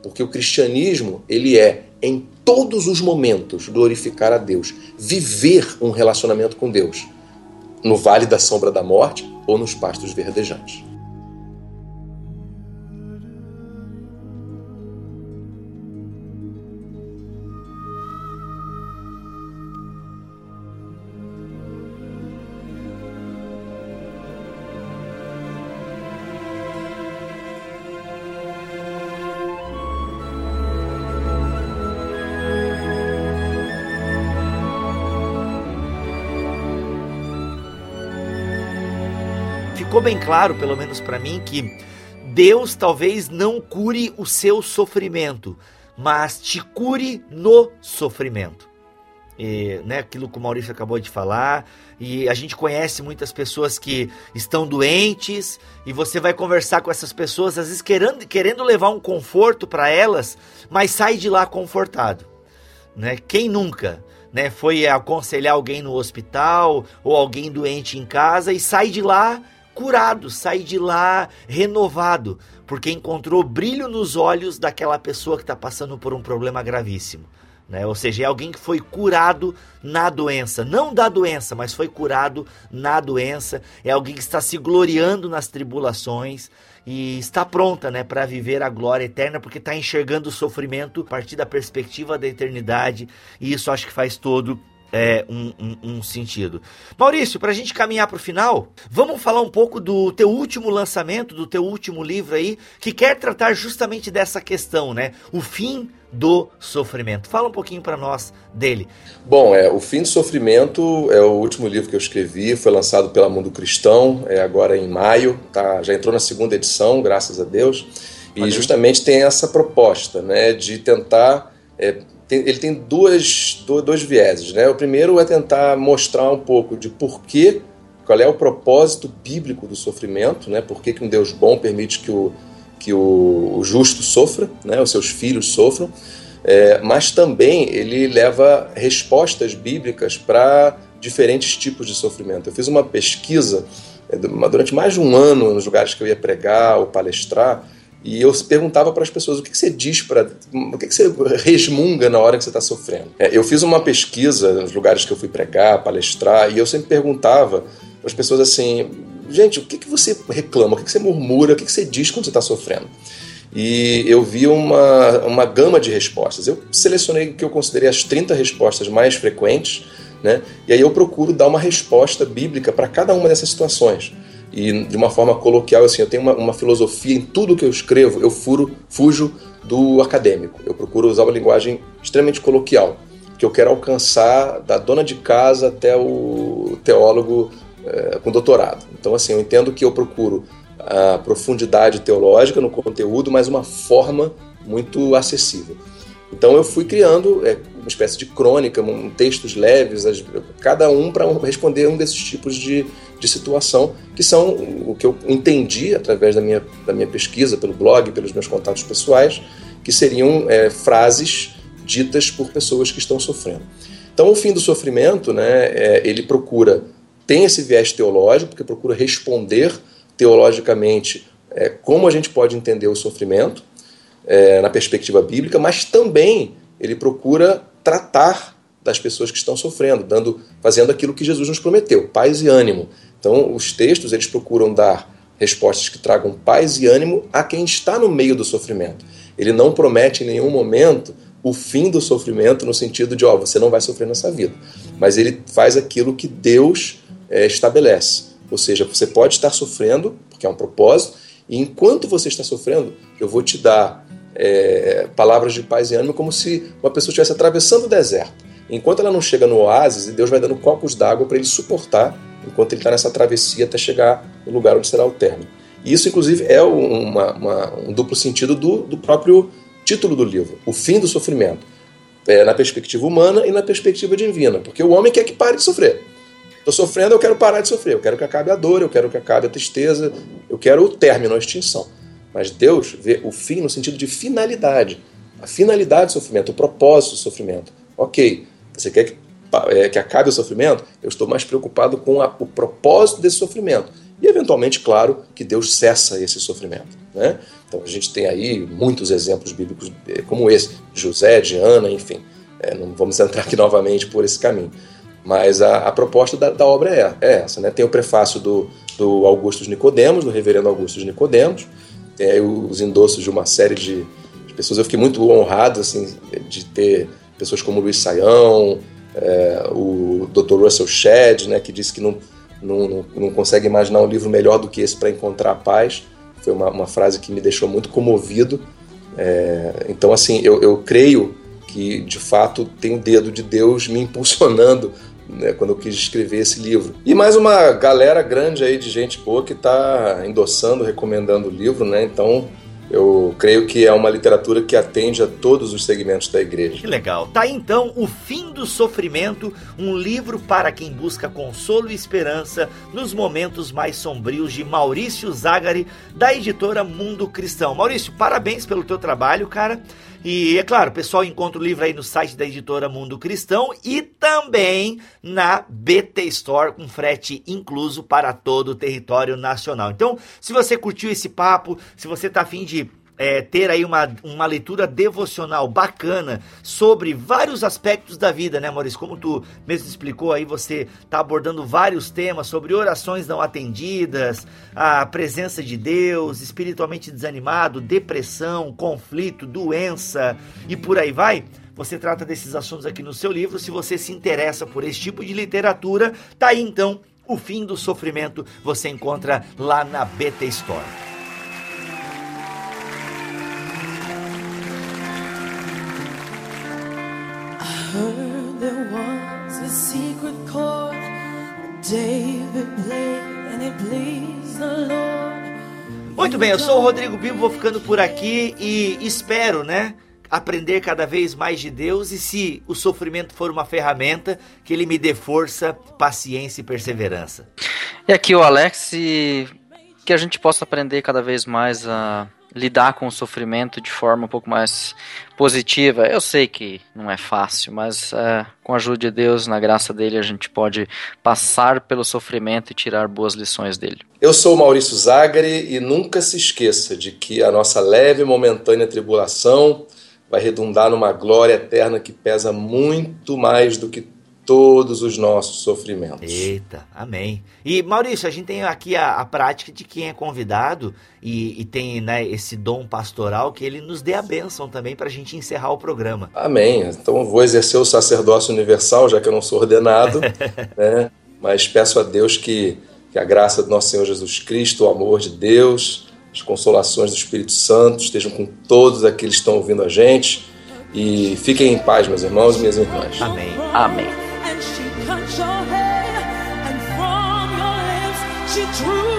Porque o cristianismo, ele é, em todos os momentos, glorificar a Deus, viver um relacionamento com Deus, no vale da sombra da morte ou nos pastos verdejantes. Ficou bem claro, pelo menos para mim, que Deus talvez não cure o seu sofrimento, mas te cure no sofrimento. E, né, aquilo que o Maurício acabou de falar, e a gente conhece muitas pessoas que estão doentes, e você vai conversar com essas pessoas, às vezes querendo, querendo levar um conforto para elas, mas sai de lá confortado. Né? Quem nunca? Né, foi aconselhar alguém no hospital ou alguém doente em casa e sai de lá curado, sai de lá renovado, porque encontrou brilho nos olhos daquela pessoa que está passando por um problema gravíssimo. Né? Ou seja, é alguém que foi curado na doença, não da doença, mas foi curado na doença. É alguém que está se gloriando nas tribulações e está pronta, né, para viver a glória eterna, porque está enxergando o sofrimento a partir da perspectiva da eternidade. E isso acho que faz todo é, um, um, um, sentido. Maurício, para a gente caminhar para o final, vamos falar um pouco do teu último lançamento, do teu último livro aí, que quer tratar justamente dessa questão, né? O fim do sofrimento. Fala um pouquinho para nós dele. Bom, é o fim do sofrimento é o último livro que eu escrevi, foi lançado pela Mundo Cristão, é agora em maio, tá? Já entrou na segunda edição, graças a Deus. E justamente tem essa proposta, né, de tentar é, ele tem duas, dois vieses. Né? O primeiro é tentar mostrar um pouco de porquê, qual é o propósito bíblico do sofrimento, né? por que, que um Deus bom permite que o, que o, o justo sofra, né? os seus filhos sofram, é, mas também ele leva respostas bíblicas para diferentes tipos de sofrimento. Eu fiz uma pesquisa é, durante mais de um ano nos lugares que eu ia pregar ou palestrar, e eu perguntava para as pessoas o que, que você diz para. O que, que você resmunga na hora que você está sofrendo. É, eu fiz uma pesquisa nos lugares que eu fui pregar, palestrar, e eu sempre perguntava para as pessoas assim: gente, o que, que você reclama, o que, que você murmura, o que, que você diz quando você está sofrendo? E eu vi uma, uma gama de respostas. Eu selecionei o que eu considerei as 30 respostas mais frequentes, né? e aí eu procuro dar uma resposta bíblica para cada uma dessas situações e de uma forma coloquial, assim, eu tenho uma, uma filosofia em tudo que eu escrevo, eu furo, fujo do acadêmico. Eu procuro usar uma linguagem extremamente coloquial, que eu quero alcançar da dona de casa até o teólogo é, com doutorado. Então, assim, eu entendo que eu procuro a profundidade teológica no conteúdo, mas uma forma muito acessível. Então eu fui criando é, uma espécie de crônica, um, textos leves, as, cada um para responder um desses tipos de, de situação, que são o que eu entendi através da minha, da minha pesquisa, pelo blog, pelos meus contatos pessoais, que seriam é, frases ditas por pessoas que estão sofrendo. Então, o fim do sofrimento, né, é, ele procura, tem esse viés teológico, porque procura responder teologicamente é, como a gente pode entender o sofrimento é, na perspectiva bíblica, mas também ele procura tratar das pessoas que estão sofrendo, dando, fazendo aquilo que Jesus nos prometeu, paz e ânimo. Então, os textos eles procuram dar respostas que tragam paz e ânimo a quem está no meio do sofrimento. Ele não promete em nenhum momento o fim do sofrimento no sentido de, ó, você não vai sofrer nessa vida. Mas ele faz aquilo que Deus é, estabelece. Ou seja, você pode estar sofrendo, porque é um propósito, e enquanto você está sofrendo, eu vou te dar é, palavras de paz e ânimo como se uma pessoa estivesse atravessando o deserto. Enquanto ela não chega no oásis, Deus vai dando copos d'água para ele suportar enquanto ele está nessa travessia até chegar no lugar onde será o término. E isso, inclusive, é uma, uma, um duplo sentido do, do, próprio título do livro, o fim do sofrimento, é, na perspectiva humana e na perspectiva divina, porque o homem quer que pare de sofrer. Estou sofrendo, eu quero parar de sofrer, eu quero que acabe a dor, eu quero que acabe a tristeza, eu quero o término, a extinção. Mas Deus vê o fim no sentido de finalidade, a finalidade do sofrimento, o propósito do sofrimento. Ok, você quer que é, que acabe o sofrimento, eu estou mais preocupado com a, o propósito desse sofrimento. E, eventualmente, claro, que Deus cessa esse sofrimento. Né? Então, a gente tem aí muitos exemplos bíblicos é, como esse, José, de Ana, enfim. É, não vamos entrar aqui novamente por esse caminho. Mas a, a proposta da, da, obra é, é essa. Né? Tem o prefácio do, do Augusto Nicodemos, do reverendo Augusto Nicodemos, os endossos de uma série de, de pessoas. Eu fiquei muito honrado assim, de ter pessoas como Luiz Saião, é, o Dr. Russell Shedd, né, que disse que não, não, não consegue imaginar um livro melhor do que esse para encontrar a paz. Foi uma, uma, frase que me deixou muito comovido. É, então, assim, eu, eu creio que, de fato, tem o dedo de Deus me impulsionando né, quando eu quis escrever esse livro. E mais uma galera grande aí de gente boa que está endossando, recomendando o livro, né? Então, eu creio que é uma literatura que atende a todos os segmentos da igreja. Que legal. Tá então O Fim do Sofrimento, um livro para quem busca consolo e esperança nos momentos mais sombrios de Maurício Zagari, da editora Mundo Cristão. Maurício, parabéns pelo teu trabalho, cara. E é claro, pessoal encontra o livro aí no site da editora Mundo Cristão e também na BT Store com frete incluso para todo o território nacional. Então, se você curtiu esse papo, se você tá afim de é, ter aí uma, uma leitura devocional bacana sobre vários aspectos da vida, né, Maurício? Como tu mesmo explicou aí, você está abordando vários temas sobre orações não atendidas, a presença de Deus, espiritualmente desanimado, depressão, conflito, doença e por aí vai. Você trata desses assuntos aqui no seu livro. Se você se interessa por esse tipo de literatura, tá aí então o fim do sofrimento. Você encontra lá na BT Store. Heard there was a secret chord that David played and it pleased the Lord. Muito bem, eu sou o Rodrigo Bibo, vou ficando por aqui e espero, né? Aprender cada vez mais de Deus e se o sofrimento for uma ferramenta, que ele me dê força, paciência e perseverança. E aqui o Alex, e que a gente possa aprender cada vez mais a lidar com o sofrimento de forma um pouco mais positiva. Eu sei que não é fácil, mas é, com a ajuda de Deus, na graça dele, a gente pode passar pelo sofrimento e tirar boas lições dele. Eu sou o Maurício Zagari e nunca se esqueça de que a nossa leve e momentânea tribulação vai redundar numa glória eterna que pesa muito mais do que todos os nossos sofrimentos. Eita, amém. E Maurício, a gente tem aqui a, a prática de quem é convidado e, e tem né, esse dom pastoral que ele nos dê a bênção também para a gente encerrar o programa. Amém. Então eu vou exercer o sacerdócio universal, já que eu não sou ordenado, né? mas peço a Deus que, que a graça do nosso Senhor Jesus Cristo, o amor de Deus, as consolações do Espírito Santo estejam com todos aqueles que estão ouvindo a gente. E fiquem em paz, meus irmãos e minhas irmãs. Amém. Amém. true.